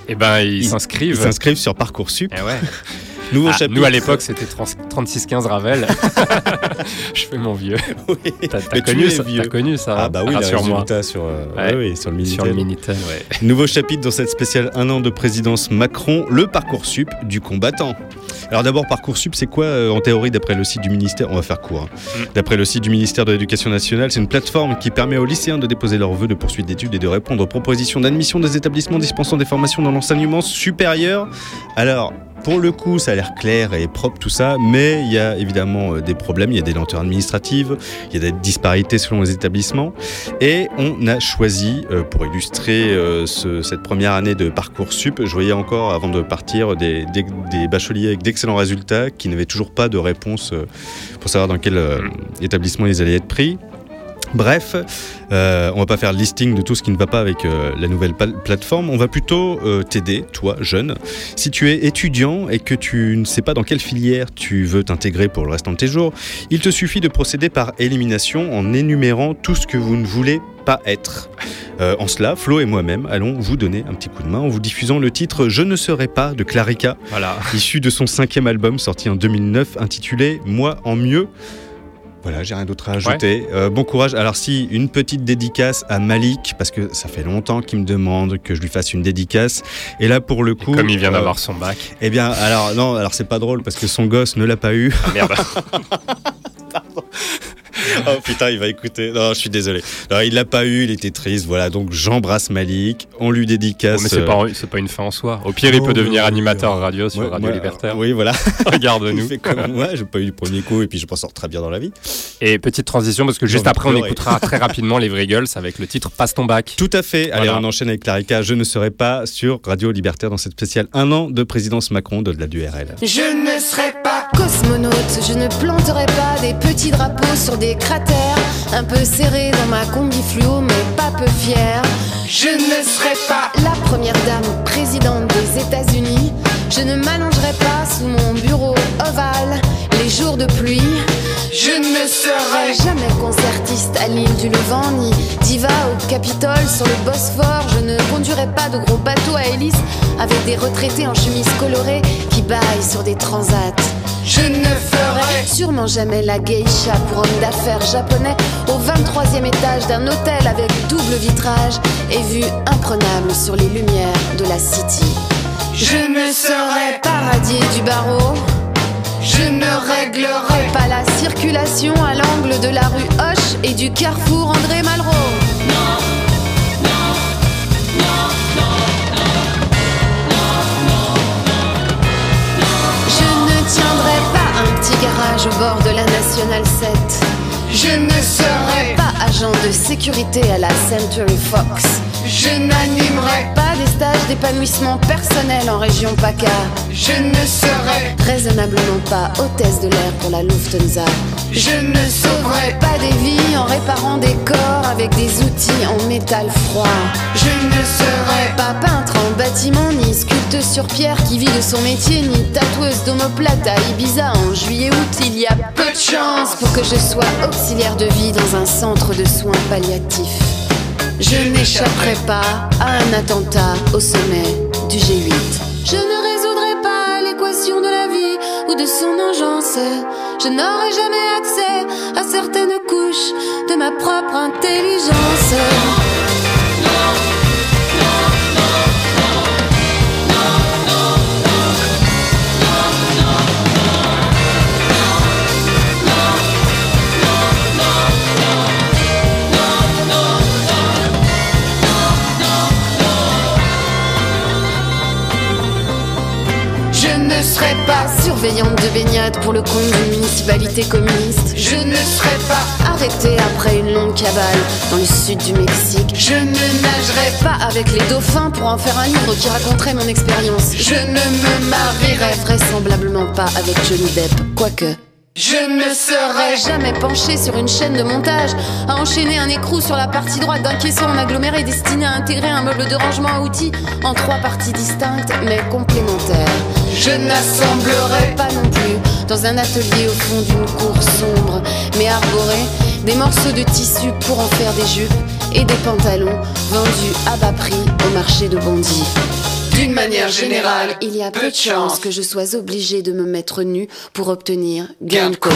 Eh ben, ils s'inscrivent. Ils s'inscrivent sur Parcoursup. Eh ouais. Nouveau Ah, chapitre. Nous à l'époque c'était 30 36-15 Ravel. Je fais mon vieux. T'as connu, ça- connu Ah bah oui, rassure-moi. sur, euh, Ouais. ouais, oui, sur le Minitel. Sur le Minitel, ouais. Nouveau chapitre dans cette spéciale un an de présidence Macron, le Parcoursup du combattant. Alors d'abord, Parcoursup, c'est quoi euh, en théorie d'après le site du ministère? On va faire court. hein. D'après le site du ministère de l'Éducation nationale, c'est une plateforme qui permet aux lycéens de déposer leurs vœux de poursuite d'études et de répondre aux propositions d'admission des établissements dispensant des formations dans l'enseignement supérieur. Alors, pour le coup, ça a l'air clair et propre tout ça, mais il y a évidemment euh, des problèmes, il y a des lenteurs administratives, il y a des disparités selon les établissements. Et on a choisi, euh, pour illustrer euh, ce- cette première année de Parcoursup, je voyais encore avant de partir des, bacheliers avec d'excellents résultats qui n'avaient toujours pas de réponse pour savoir dans quel établissement ils allaient être pris. Bref, euh, on va pas faire le listing de tout ce qui ne va pas avec euh, la nouvelle plateforme. On va plutôt euh, t'aider, toi, jeune. Si tu es étudiant et que tu ne sais pas dans quelle filière tu veux t'intégrer pour le restant de tes jours, il te suffit de procéder par élimination en énumérant tout ce que vous ne voulez pas être. Euh, en cela, Flo et moi-même allons vous donner un petit coup de main en vous diffusant le titre Je ne serai pas de Clarica, Voilà. issu de son cinquième album sorti en 2009 intitulé Moi en mieux. Voilà, j'ai rien d'autre à ajouter. Euh, bon courage. Alors si, une petite dédicace à Malik, parce que ça fait longtemps qu'il me demande que je lui fasse une dédicace. Et là, pour le coup... comme il vient euh, d'avoir son bac. Eh bien, alors non, alors c'est pas drôle, parce que son gosse ne l'a pas eu. Ah merde. oh putain, il va écouter. Non, je suis désolé. Non, il l'a pas eu, il était triste. Voilà, donc j'embrasse Malik. On lui dédicace. Oh, mais c'est euh, pas, c'est pas une fin en soi. Au pire, il peut devenir oui, animateur radio sur Ouais, Radio Libertaire. Oui, voilà. Regarde-nous. Comme moi, j'ai pas eu le premier coup et puis je m'en sors très bien dans la vie. Et petite transition, parce que juste après, on écoutera très rapidement les vrais gueules avec le titre Passe ton bac. Tout à fait. Allez, Voilà. on enchaîne avec Clarica. Je ne serai pas sur Radio Libertaire dans cette spéciale un an de présidence Macron de la DURL. Je ne serai pas cosmonaute, je ne planterai pas des petits drapeaux sur des cratères, un peu serrés dans ma combi fluo, mais pas peu fière. Je ne serai pas la première dame présidente des États-Unis. Je ne m'allongerai pas sous mon bureau ovale les jours de pluie. Je ne serai jamais concertiste à l'île du Levant, ni diva au Capitole sur le Bosphore. Je ne conduirai pas de gros bateaux à hélice avec des retraités en chemise colorée qui baillent sur des transats. Je ne ferai sûrement jamais la geisha pour homme d'affaires japonais au 23e étage d'un hôtel avec double vitrage et vue imprenable sur les lumières de la city. Je ne serai pas radié du barreau. Je ne réglerai pas la circulation à l'angle de la rue Hoche et du carrefour André Malraux. Je ne tiendrai pas un petit garage au bord de la Nationale 7. Je ne serai pas agent de sécurité à la Century Fox. Je n'animerai pas des stages d'épanouissement personnel en région PACA. Je ne serai raisonnablement pas hôtesse de l'air pour la Lufthansa. Je ne sauverai pas des vies en réparant des corps avec des outils en métal froid. Je ne serai pas peintre en bâtiment, ni sculpte sur pierre qui vit de son métier, ni tatoueuse d'omoplate à Ibiza en juillet-août. Il y a peu de chance pour que je sois de vie dans un centre de soins palliatifs. Je n'échapperai pas à un attentat au sommet du G8. Je ne résoudrai pas l'équation de la vie ou de son engeance. je n'aurai jamais accès à certaines couches de ma propre intelligence. Serai pas surveillante de baignade pour le compte d'une municipalité communiste. Je ne serai pas arrêtée après une longue cabale dans le sud du Mexique. Je ne nagerai pas avec les dauphins pour en faire un livre qui raconterait mon expérience. Je ne me marierai vraisemblablement pas avec Johnny Depp, quoique. Je ne serai jamais penché sur une chaîne de montage à enchaîner un écrou sur la partie droite d'un caisson en aggloméré destiné à intégrer un meuble de rangement à outils en trois parties distinctes mais complémentaires. Je n'assemblerai pas non plus dans un atelier au fond d'une cour sombre mais arboré des morceaux de tissu pour en faire des jupes et des pantalons vendus à bas prix au marché de bandits. D'une manière générale, il y a peu de chances que je sois obligée de me mettre nue pour obtenir gain de cause.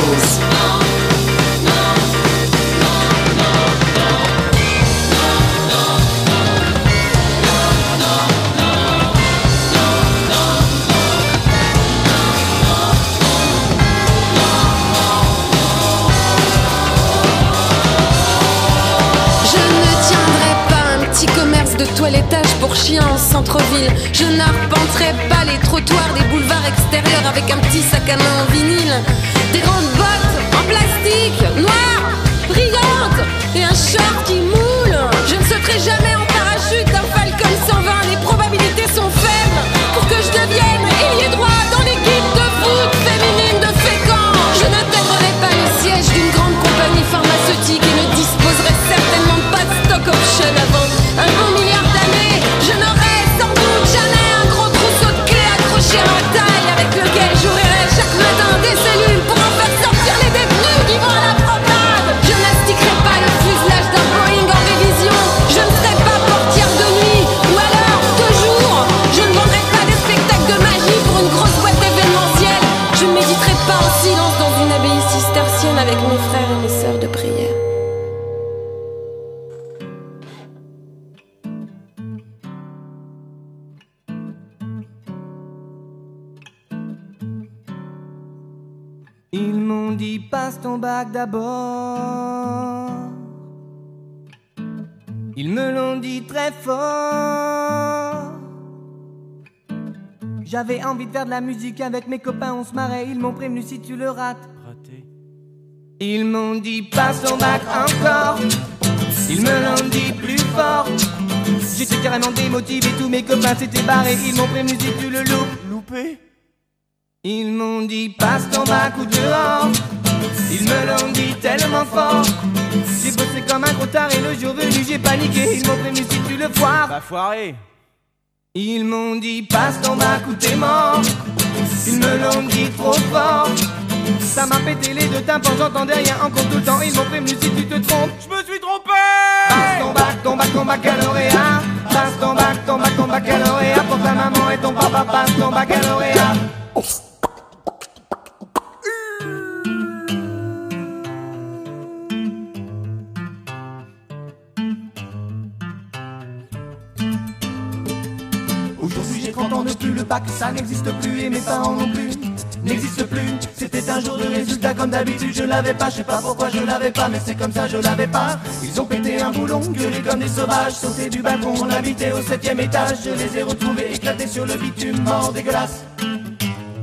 Je n'arpenterai pas les trottoirs des boulevards extérieurs avec un petit sac à main en vinyle. Des grandes bottes en plastique, noires, brillantes, et un short qui moule. Je ne sauterai jamais en parachute d'un Falcon 120. Les probabilités sont faibles pour que je devienne ailier droit bac d'abord. Ils me l'ont dit très fort. J'avais envie de faire de la musique avec mes copains, on se marrait. Ils m'ont prévenu si tu le rates. Ils m'ont dit passe ton bac encore. Ils me l'ont dit plus fort. J'étais carrément démotivé, tous mes copains s'étaient barrés. Ils m'ont prévenu si tu le loupes. Loupé Ils m'ont dit passe ton bac ou dehors. Ils me l'ont dit tellement fort. J'ai bossé comme un gros tard et le jour venu j'ai paniqué. Ils m'ont prévenu si tu le foires. Bah foiré. Ils m'ont dit passe ton bac ou t'es mort. Ils me l'ont dit trop fort. Ça m'a pété les deux tympans, j'entendais rien encore tout le temps. Ils m'ont prévenu si tu te trompes. Je me suis trompé. Passe ton bac, ton bac, ton baccalauréat. Passe ton bac, ton bac, ton baccalauréat. Pour ta maman et ton papa, passe ton baccalauréat. Ça n'existe plus et mes parents non plus n'existe plus. C'était un jour de résultat comme d'habitude, je l'avais pas, je sais pas pourquoi je l'avais pas, mais c'est comme ça, je l'avais pas. Ils ont pété un boulon, gueulé comme des sauvages, sauté du balcon, on habitait au septième étage, je les ai retrouvés éclatés sur le bitume, mort dégueulasse.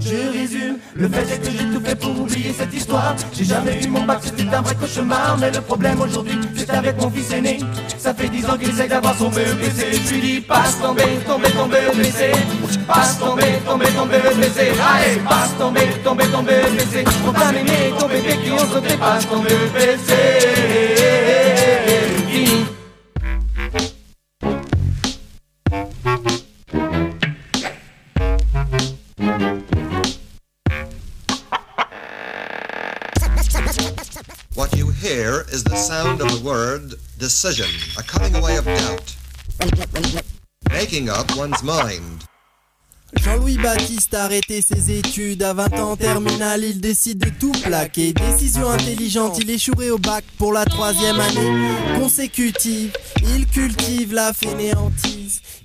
Je résume, le fait est que j'ai tout fait pour oublier cette histoire. J'ai jamais eu mon bac, c'était un vrai cauchemar. Mais le problème aujourd'hui, c'est avec mon fils aîné. Ça fait dix ans qu'il essaye d'avoir son BEPC. Je lui dis, passe ton B, ton BEPC. Passe ton B, ton BEPC. Allez, passe ton B, ton BEPC. Ton aimée et ton bébé qui ont sauté, passe ton BEPC. Decision, a cutting away of doubt, making up one's mind. Jean-Louis Baptiste a arrêté ses études à 20 ans en il décide de tout plaquer. Décision intelligente, il échouerait au bac pour la troisième année consécutive. Il cultive la fainéantise,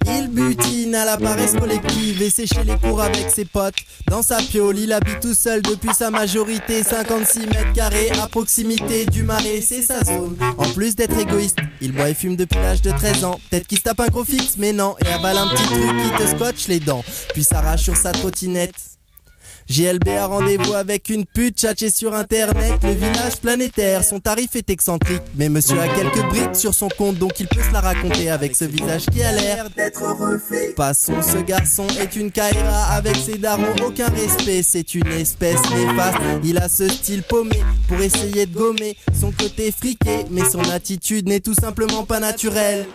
il butine à la paresse collective et sécher les cours avec ses potes. Dans sa piole, il habite tout seul depuis sa majorité, 56 mètres carrés à proximité du marais, c'est sa zone. En plus d'être égoïste, il boit et fume depuis l'âge de 13 ans. Peut-être qu'il se tape un gros fixe, mais non, et avale un petit truc qui te scotche les dents, puis s'arrache sur sa trottinette. JLB a rendez-vous avec une pute tchatché sur internet, le village planétaire. Son tarif est excentrique, mais monsieur a quelques briques sur son compte, donc il peut se la raconter avec ce visage qui a l'air d'être refait. Passons, ce garçon est une Kaira avec ses darons, aucun respect, c'est une espèce néfaste. Il a ce style paumé pour essayer de gommer son côté friqué, mais son attitude n'est tout simplement pas naturelle.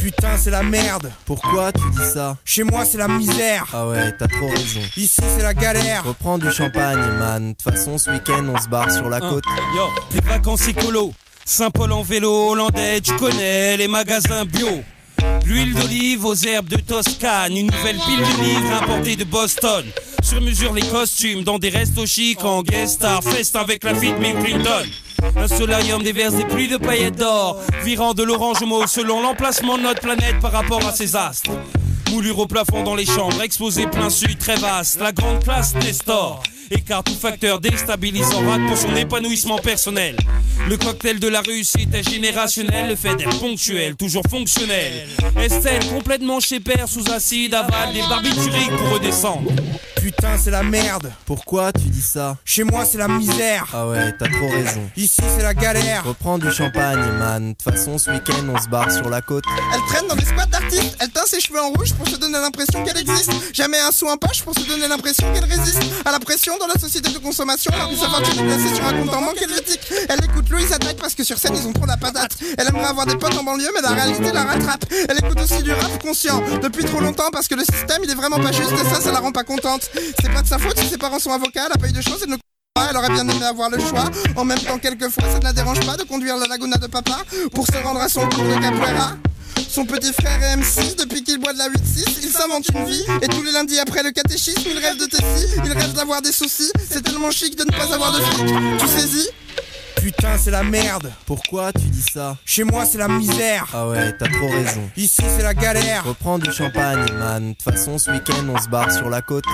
Putain, c'est la merde. Pourquoi tu dis ça Chez moi, c'est la misère. Ah ouais, t'as trop raison. Ici, c'est la galère. Reprends du champagne, man. De toute façon, ce week-end, on se barre sur la côte. Yo, les vacances écolo. Saint-Paul en vélo, hollandais, tu connais les magasins bio. L'huile d'olive aux herbes de Toscane, une nouvelle pile de livres importée de Boston. Sur mesure les costumes dans des restos chics en guest star, fest avec la fille de Bill Clinton. Un solarium déverse des pluies de paillettes d'or, virant de l'orange au mauve selon l'emplacement de notre planète par rapport à ses astres. Moulure au plafond dans les chambres, exposé plein sud, très vaste, la grande classe Nestor. Écart tout facteur déstabilisant rate pour son épanouissement personnel. Le cocktail de la réussite est générationnel, le fait d'être ponctuel, toujours fonctionnel. Estelle complètement chez père sous acide, avale des barbituriques pour redescendre. Putain, c'est la merde. Pourquoi tu dis ça Chez moi, c'est la misère. Ah ouais, t'as trop raison. Ici, c'est la galère. Reprends du champagne, man. De toute façon, ce week-end, on se barre sur la côte. Elle traîne dans des squats d'artistes. Elle teint ses cheveux en rouge pour se donner l'impression qu'elle existe. Jamais un sou en poche pour se donner l'impression qu'elle résiste à la pression dans la société de consommation. Que sa fortune est placée sur un compte en helvétique. Elle écoute Louise Attaque parce que sur scène, ils ont trop la patate. Elle aimerait avoir des potes en banlieue, mais la réalité la rattrape. Elle écoute aussi du rap conscient depuis trop longtemps parce que le système, il est vraiment pas juste et ça, ça la rend pas contente. C'est pas de sa faute si ses parents sont avocats, elle a pas eu de choses et ne elle aurait bien aimé avoir le choix. En même temps, quelquefois, ça ne la dérange pas de conduire la laguna de papa pour se rendre à son cours de capoeira. Son petit frère est MC, depuis qu'il boit de la 8-6, il s'invente une vie. Et tous les lundis après le catéchisme, il rêve de Tessie, il rêve d'avoir des soucis. C'est tellement chic de ne pas avoir de fric. Tu saisis Putain, c'est la merde. Pourquoi tu dis ça? Chez moi, c'est la misère. Ah ouais, t'as trop raison. Ici, c'est la galère. Reprends du champagne, man. De toute façon, ce week-end, on se barre sur la côte.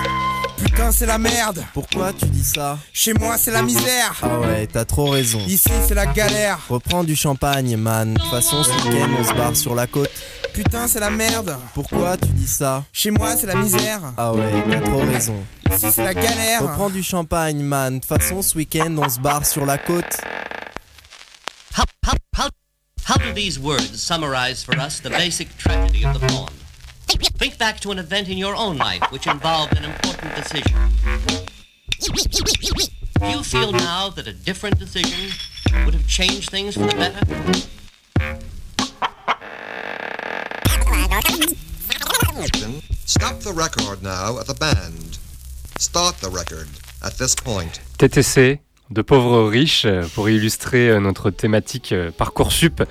Putain, c'est la merde. Pourquoi tu dis ça Chez moi, c'est la misère. Ah ouais, t'as trop raison. Ici, c'est la galère. Reprends du champagne, man. De toute façon, ce week-end, on se barre sur la côte. Putain, c'est la merde. Pourquoi tu dis ça Chez moi, c'est la misère. Ah ouais, t'as trop raison. Ici, c'est la galère. Reprends du champagne, man. De toute façon, ce week-end, on se barre sur la côte. How, how, how, how do these words summarize for us the basic tragedy of the poem? Think back to an event in your own life which involved an important decision. Do you feel now that a different decision would have changed things for the better? Stop the record now at the band. Start the record at this point. TTC, de pauvres riches, pour illustrer euh, notre thématique euh, Parcoursup,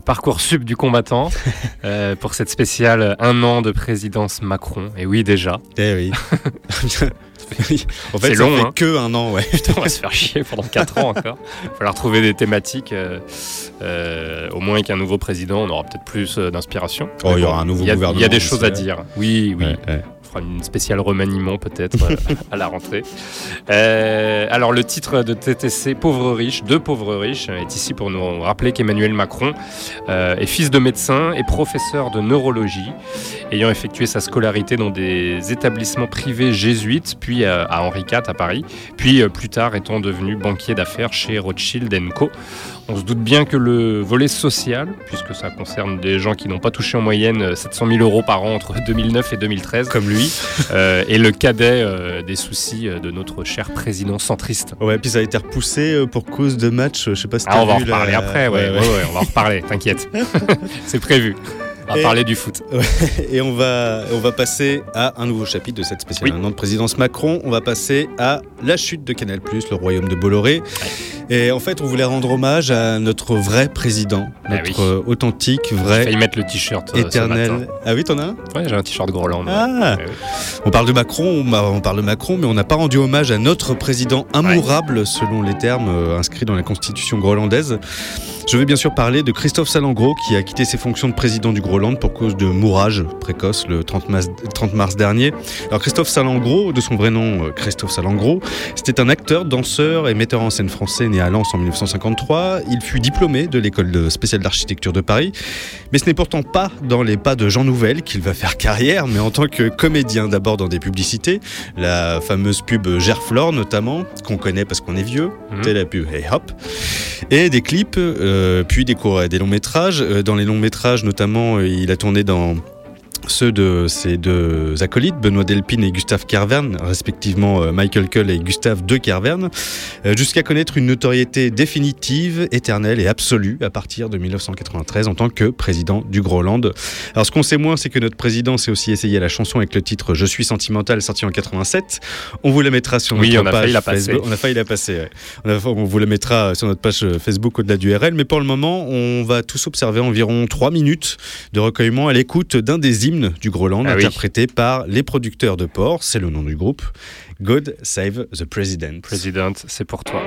le Parcoursup du combattant, euh, pour cette spéciale un an de présidence Macron. Et oui, déjà. Eh oui. En fait, C'est long, fait hein. que un an, ouais. Putain, on va se faire chier pendant 4 ans encore. Il va falloir trouver des thématiques. euh, euh, au moins qu'un nouveau président, on aura peut-être plus d'inspiration. Oh, il y aura un nouveau a- Il y a gouvernement des choses à dire. Oui, oui. Ouais, ouais. Fera une spéciale remaniement peut-être euh, à la rentrée. Euh, alors le titre de TTC, Pauvres riches, deux pauvres riches, est ici pour nous rappeler qu'Emmanuel Macron euh, est fils de médecin et professeur de neurologie, ayant effectué sa scolarité dans des établissements privés jésuites, puis euh, à Henri IV à Paris, puis plus tard étant devenu banquier d'affaires chez Rothschild Co. On se doute bien que le volet social, puisque ça concerne des gens qui n'ont pas touché en moyenne euh, 700 000 euros par an entre 2009 et 2013, Comme lui. euh, est le cadet euh, des soucis euh, de notre cher président centriste. Ouais, puis ça a été repoussé euh, pour cause de match. euh, Je sais pas si Ah, on va en la- reparler après, ouais, ouais, ouais, on va en reparler, t'inquiète. C'est prévu. On va Et- parler du foot. Ouais, et on va, on va passer à un nouveau chapitre de cette spéciale Oui. de présidence Macron. On va passer à la chute de Canal+, le royaume de Bolloré. Et en fait, on voulait rendre hommage à notre vrai président, Ah notre oui. euh, authentique, J'ai vrai, failli mettre le t-shirt. euh, éternel. Ah oui, t'en as un? Ouais, j'ai un t-shirt Groland. Ah. Ouais, ouais. On parle de Macron, on, parle de Macron, mais on n'a pas rendu hommage à notre président immourable, selon les termes euh, inscrits dans la constitution groenlandaise. Je vais bien sûr parler de Christophe Salengro, qui a quitté ses fonctions de président du Groenland pour cause de mourrage précoce le 30 mars, 30 mars dernier. Alors Christophe Salengro, de son vrai nom Christophe Salengro, c'était un acteur, danseur et metteur en scène français né à Lens en 1953. Il fut diplômé de l'école spéciale d'architecture de Paris. Mais ce n'est pourtant pas dans les pas de Jean Nouvel qu'il va faire carrière, mais en tant que comédien d'abord dans des publicités, la fameuse pub Gerflor notamment, qu'on connaît parce qu'on est vieux, c'est la pub Hey Hop, et des clips, euh, puis des, des longs métrages. Euh, Dans les longs métrages notamment, euh, il a tourné dans ceux de ses deux acolytes, Benoît Delpine et Gustave Kervern, respectivement euh, Michael Cull et Gustave de Kervern, euh, jusqu'à connaître une notoriété définitive, éternelle et absolue à partir de 1993 en tant que président du Groenland. Alors ce qu'on sait moins, c'est que notre président s'est aussi essayé à la chanson avec le titre Je suis sentimental, sorti en 87. On vous la mettra sur Oui, notre on a page failli la passer. Facebook. On a failli la passer. ouais. On, a- on vous la mettra sur notre page Facebook au-delà du RL. Mais pour le moment, on va tous observer environ 3 minutes de recueillement à l'écoute d'un des du Groenland, Ah oui. interprété par les producteurs de porc. C'est le nom du groupe. God Save the President. President, c'est pour toi.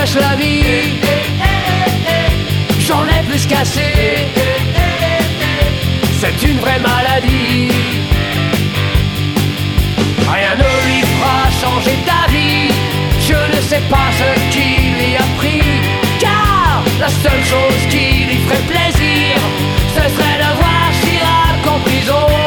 La vie. J'en ai plus se casser. C'est une vraie maladie. Rien ne lui fera changer ta vie. Je ne sais pas ce qui lui a pris. Car la seule chose qui lui ferait plaisir, ce serait de voir Chirac en prison.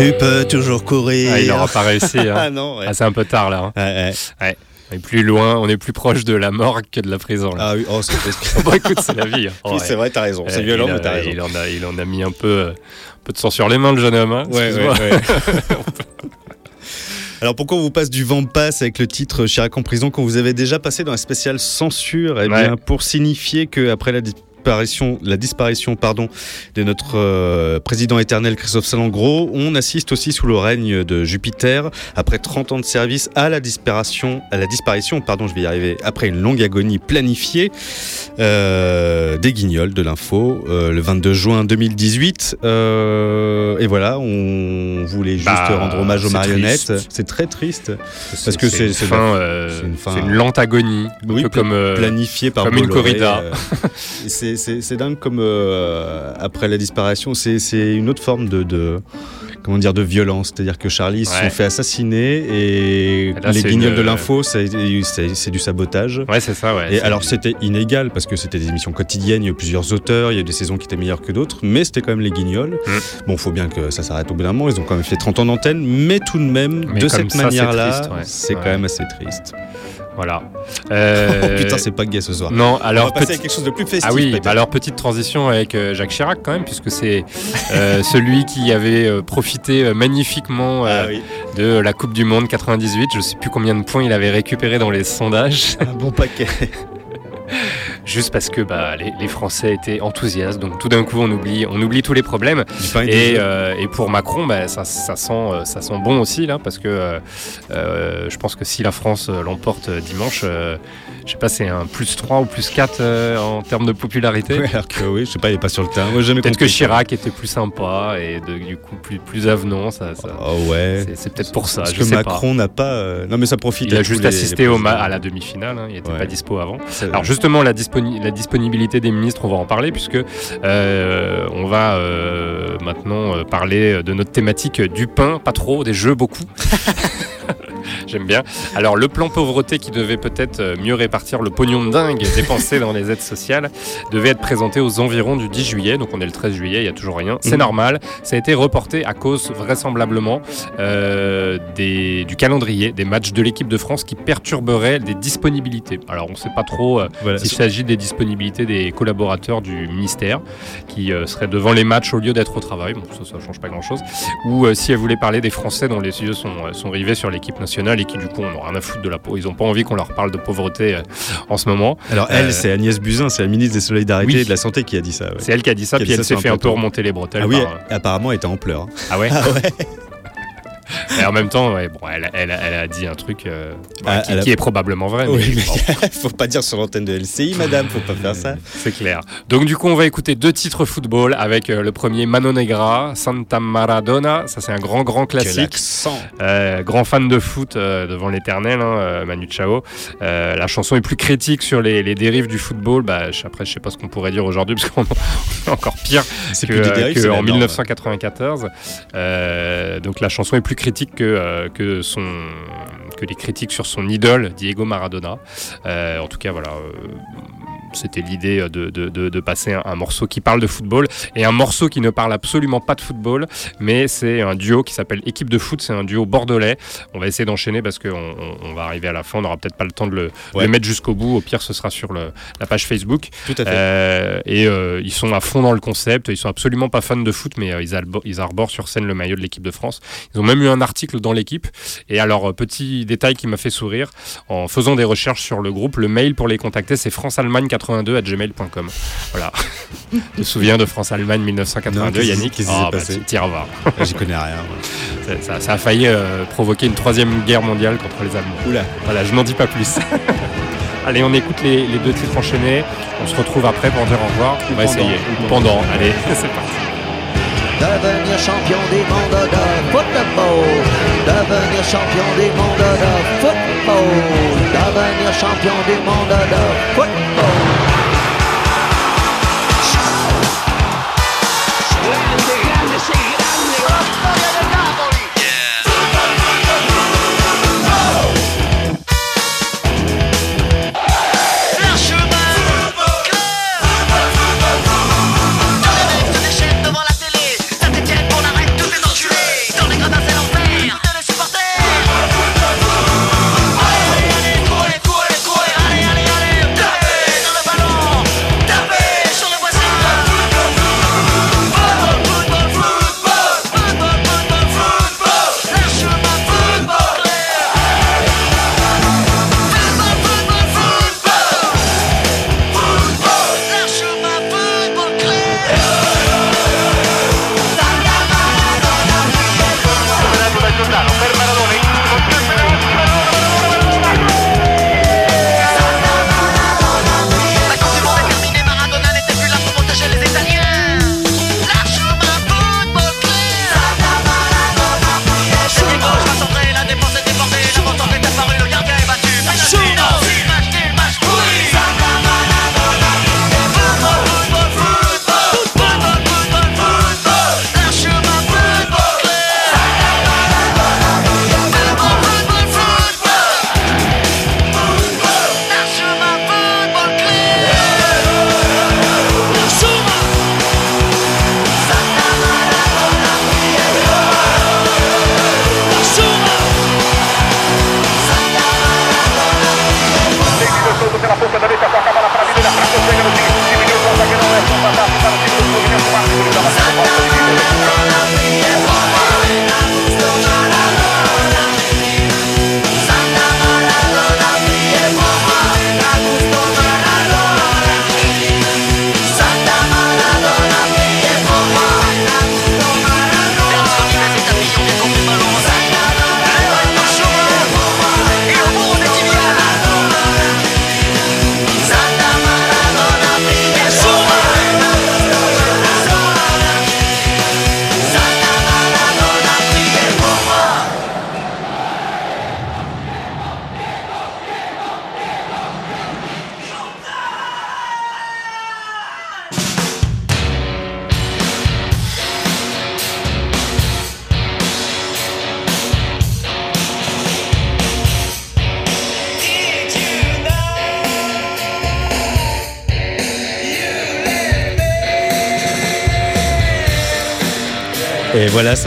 Tu peux toujours courir. Ah, il n'aura pas réussi. hein. ah non, ouais. Ah, c'est un peu tard là. hein. Ouais. On est plus loin, on est plus proche de la mort que de la prison. Là. Ah oui, oh, c'est bon, écoute, c'est la vie. hein. Oui, c'est vrai, t'as raison. C'est violent, a- mais t'as raison. Il en, a, il en a mis un peu, euh, un peu de sang sur les mains, le jeune homme. hein. Ouais, ouais, ouais. Alors pourquoi on vous passe du vent de passe avec le titre Chirac en prison quand vous avez déjà passé dans la spéciale censure? Eh bien, Ouais. pour signifier que après la disparition, la disparition pardon, de notre euh, président éternel Christophe Salengro, on assiste aussi sous le règne de Jupiter, après 30 ans de service, à la disparition, à la disparition pardon, je vais y arriver, après une longue agonie planifiée euh, des Guignols de l'info, euh, le 22 juin 2018. Euh, et voilà, on voulait juste Bah, rendre hommage aux marionnettes. C'est très triste. Parce que c'est une une une lente agonie, un peu comme planifiée par comme une corrida. c'est- c'est dingue comme euh, après la disparition, c'est une autre forme de, de- comment dire de violence. C'est-à-dire que Charlie se Ouais. fait assassiner et Là, les guignols une- de l'info, c'est du sabotage. Ouais, c'est ça, ouais. Et alors c'était inégal parce que c'était des émissions quotidiennes, il y a eu plusieurs auteurs, il y a eu des saisons qui étaient meilleures que d'autres, mais c'était quand même les guignols. Mm. Bon, faut bien que ça s'arrête au bout d'un moment, ils ont quand même fait 30 ans d'antenne, mais tout de même, Mais de cette c'est manière-là, ouais. c'est Ouais. quand même assez triste. Voilà. Oh Euh, putain, c'est pas gay ce soir. Non, alors On va passer petit- à quelque chose de plus festif. Ah oui, bah alors petite transition avec euh, Jacques Chirac quand même, puisque c'est euh, celui qui avait euh, profité euh, magnifiquement euh, Ah oui. de la Coupe du Monde 98. Je sais plus combien de points il avait récupéré dans les sondages. Un bon paquet. Juste parce que bah, les, les Français étaient enthousiastes, donc tout d'un coup on oublie, on oublie tous les problèmes. et euh, et pour Macron, bah, ça, ça sent, euh, ça sent bon aussi là, parce que euh, je pense que si la France l'emporte dimanche, je sais pas, c'est un plus 3 ou plus 4 euh, en termes de popularité. Ouais, alors que oui, je sais pas, il est pas sur le terrain. Moi, j'ai jamais Peut-être que. Chirac était plus sympa et de- du coup plus, plus avenant. Ça, ça- Oh ouais. c'est- peut-être pour ça. Parce je que sais Macron n'a pas. euh, Non, mais ça profite. Il a juste les- assisté les au ma- présidents. à la demi-finale, hein, il n'était Ouais. pas dispo avant. Alors justement, la, disponi- la disponibilité des ministres, on va en parler puisque euh, on va maintenant parler de notre thématique du pain, pas trop, des jeux beaucoup. J'aime bien. Alors, le plan pauvreté qui devait peut-être euh, mieux répartir le pognon de dingue dépensé dans les aides sociales devait être présenté aux environs du 10 juillet. Donc, on est le 13 juillet, il n'y a toujours rien. C'est Mhm. normal. Ça a été reporté à cause, vraisemblablement, euh, des, du calendrier des matchs de l'équipe de France qui perturberaient des disponibilités. Alors, on ne sait pas trop euh, Voilà. s'il s'agit des disponibilités des collaborateurs du ministère qui euh, seraient devant les matchs au lieu d'être au travail. Bon, ça, ça change pas grand-chose. Ou si elle voulait parler des Français dont les yeux sont, sont rivés sur l'équipe nationale et qui, du coup, on n'a rien à foutre de la peau. Ils n'ont pas envie qu'on leur parle de pauvreté euh, en ce moment. Alors elle, Euh, c'est Agnès Buzyn, c'est la ministre des Solidarités Oui. et de la Santé qui a dit ça. ouais. C'est elle qui a dit ça, Qui puis elle s'est fait un peu remonter les bretelles. Ah oui, par- elle- apparemment elle était en pleurs. Ah ouais Ah ouais Et en même temps, ouais, bon, elle, elle- elle a dit un truc euh, bah, Ah, qui, elle a- qui est probablement vrai. Oui, mais faut pas dire sur l'antenne de LCI, madame, faut pas faire ça. C'est clair. Donc du coup, on va écouter deux titres football avec euh, le premier Mano Negra, Santa Maradona. Ça, c'est un grand, grand classique. Euh, grand fan de foot euh, devant l'éternel, hein, Manu Chao. La chanson est plus critique sur les, les dérives du football. Bah, je- après, je sais pas ce qu'on pourrait dire aujourd'hui parce qu'on est encore pire C'est que, dérives, en norme. 1994. Euh, donc la chanson est plus critique que, euh, que son que les critiques sur son idole Diego Maradona. Euh, en tout cas, voilà. Euh, c'était l'idée de, de- de- de passer un, un morceau qui parle de football et un morceau qui ne parle absolument pas de football, mais c'est un duo qui s'appelle Équipe de foot, c'est un duo bordelais. On va essayer d'enchaîner parce qu'on on- on va arriver à la fin, on n'aura peut-être pas le temps de le, de Ouais. le mettre jusqu'au bout. Au pire, ce sera sur le- la page Facebook. Tout à fait. Euh, et euh, ils sont à fond dans le concept. Ils sont absolument pas fans de foot, mais euh, ils, ils arborent sur scène le maillot de l'équipe de France. Ils ont même eu un article dans l'équipe. Et alors, euh, petit détail qui m'a fait sourire, en faisant des recherches sur le groupe, le mail pour les contacter, c'est franceallemagne82@gmail.com. Voilà. tu te souviens de France-Allemagne 1982, Non, qu'est-ce qui- Yannick qu'est-ce qui s'est Ah, bah, passé tu- T'iras voir. J'y connais rien. Ça, ça- ça a failli euh, provoquer une troisième guerre mondiale contre les Allemands. Oula. Voilà, je n'en dis pas plus. Allez, on écoute les, les deux titres enchaînés. On se retrouve après pour dire au revoir. On va essayer. pendant. pendant. Allez, c'est parti. Devenir champion des mondes de football. Devenir champion des mondes de football. Devenir champion des mondes de football.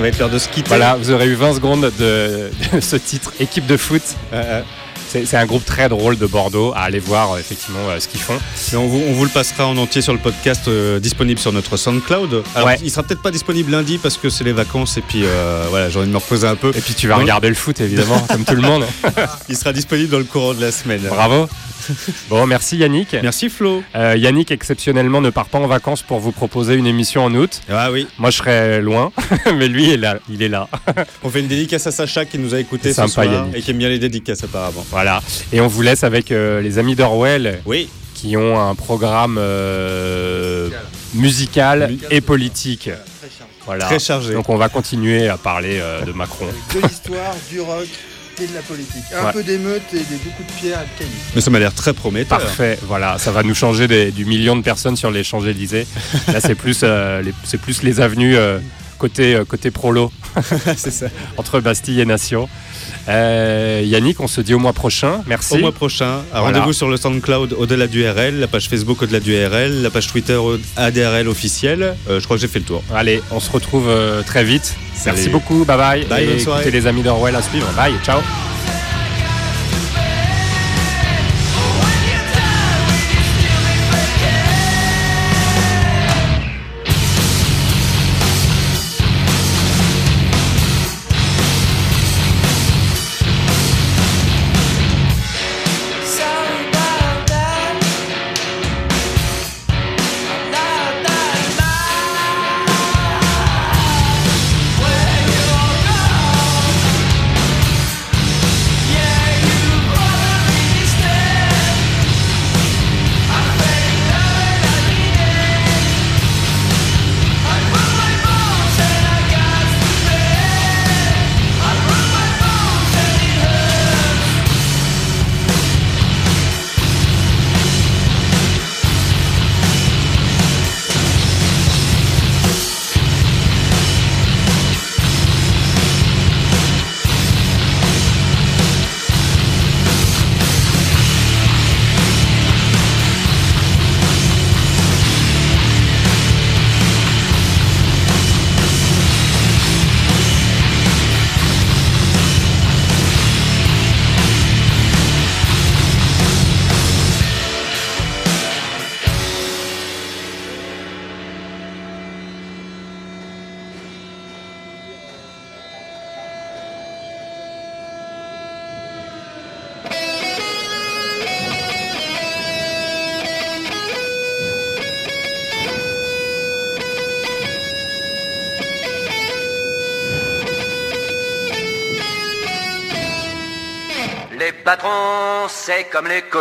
Va être l'heure de se quitter. Voilà, vous aurez eu 20 secondes de, de ce titre, équipe de foot. C'est c'est un groupe très drôle de Bordeaux. À aller voir euh, effectivement euh, ce qu'ils font. Et on, vous, on vous le passera en entier sur le podcast euh, disponible sur notre SoundCloud. Alors, Ouais. il sera peut-être pas disponible lundi parce que c'est les vacances et puis euh, voilà, j'ai envie de me reposer un peu. Et puis tu vas regarder le foot évidemment, comme tout le monde. il sera disponible dans le courant de la semaine. Bravo. Bon, merci Yannick. Merci Flo. Euh, Yannick exceptionnellement ne part pas en vacances pour vous proposer une émission en août. Ah oui. Moi je serai loin, mais lui il est là. Il est là. On fait une dédicace à Sacha qui nous a écouté C'est ce sympa, soir Yannick. et qui aime bien les dédicaces apparemment. Voilà. Et on vous laisse avec euh, les amis d'Orwell. Oui. Qui ont un programme euh, musical et politique. Voilà. Très chargé. Donc on va continuer à parler euh, de Macron. De l'histoire, du rock et de la politique. Un Ouais. peu d'émeutes et des beaucoup de pierres et de cailloux. Mais ça m'a l'air très prometteur. Parfait, voilà, ça va nous changer des- du million de personnes sur les Champs-Élysées. Là, c'est plus, euh, les, c'est plus les avenues euh, côté, euh, côté prolo. c'est ça. Entre Bastille et Nation. Euh, Yannick, on se dit au mois prochain. Merci. Au mois prochain, Voilà. rendez-vous sur le SoundCloud au-delà du RL, la page Facebook au-delà du RL, la page Twitter au- ADRL officiel. Euh, je crois que j'ai fait le tour. Allez, on se retrouve euh, très vite. Merci beaucoup, bye bye. Bye, et bonne soirée. les amis d'Orwell à suivre. Bye, ciao.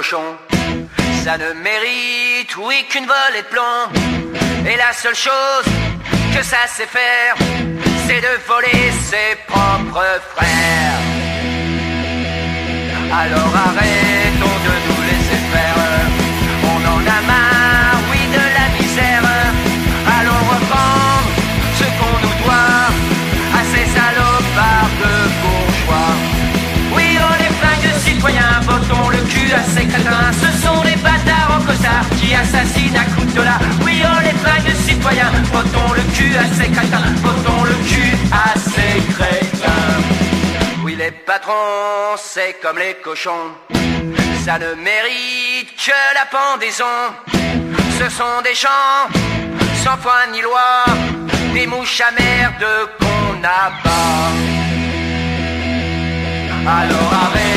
Ça ne mérite, oui, qu'une volée de plomb. Et la seule chose que ça sait faire, c'est de voler ses propres frères. Alors arrêtons à crétins. Ce sont des bâtards en costard qui assassinent à coups de dollar. Oui, on est flingues citoyens, votons le cul à ces crétins. Votons le cul à ces crétins. Oui, les patrons, c'est comme les cochons. Ça ne mérite que la pendaison. Ce sont des gens sans foi ni loi, des mouches à merde qu'on abat. Alors arrête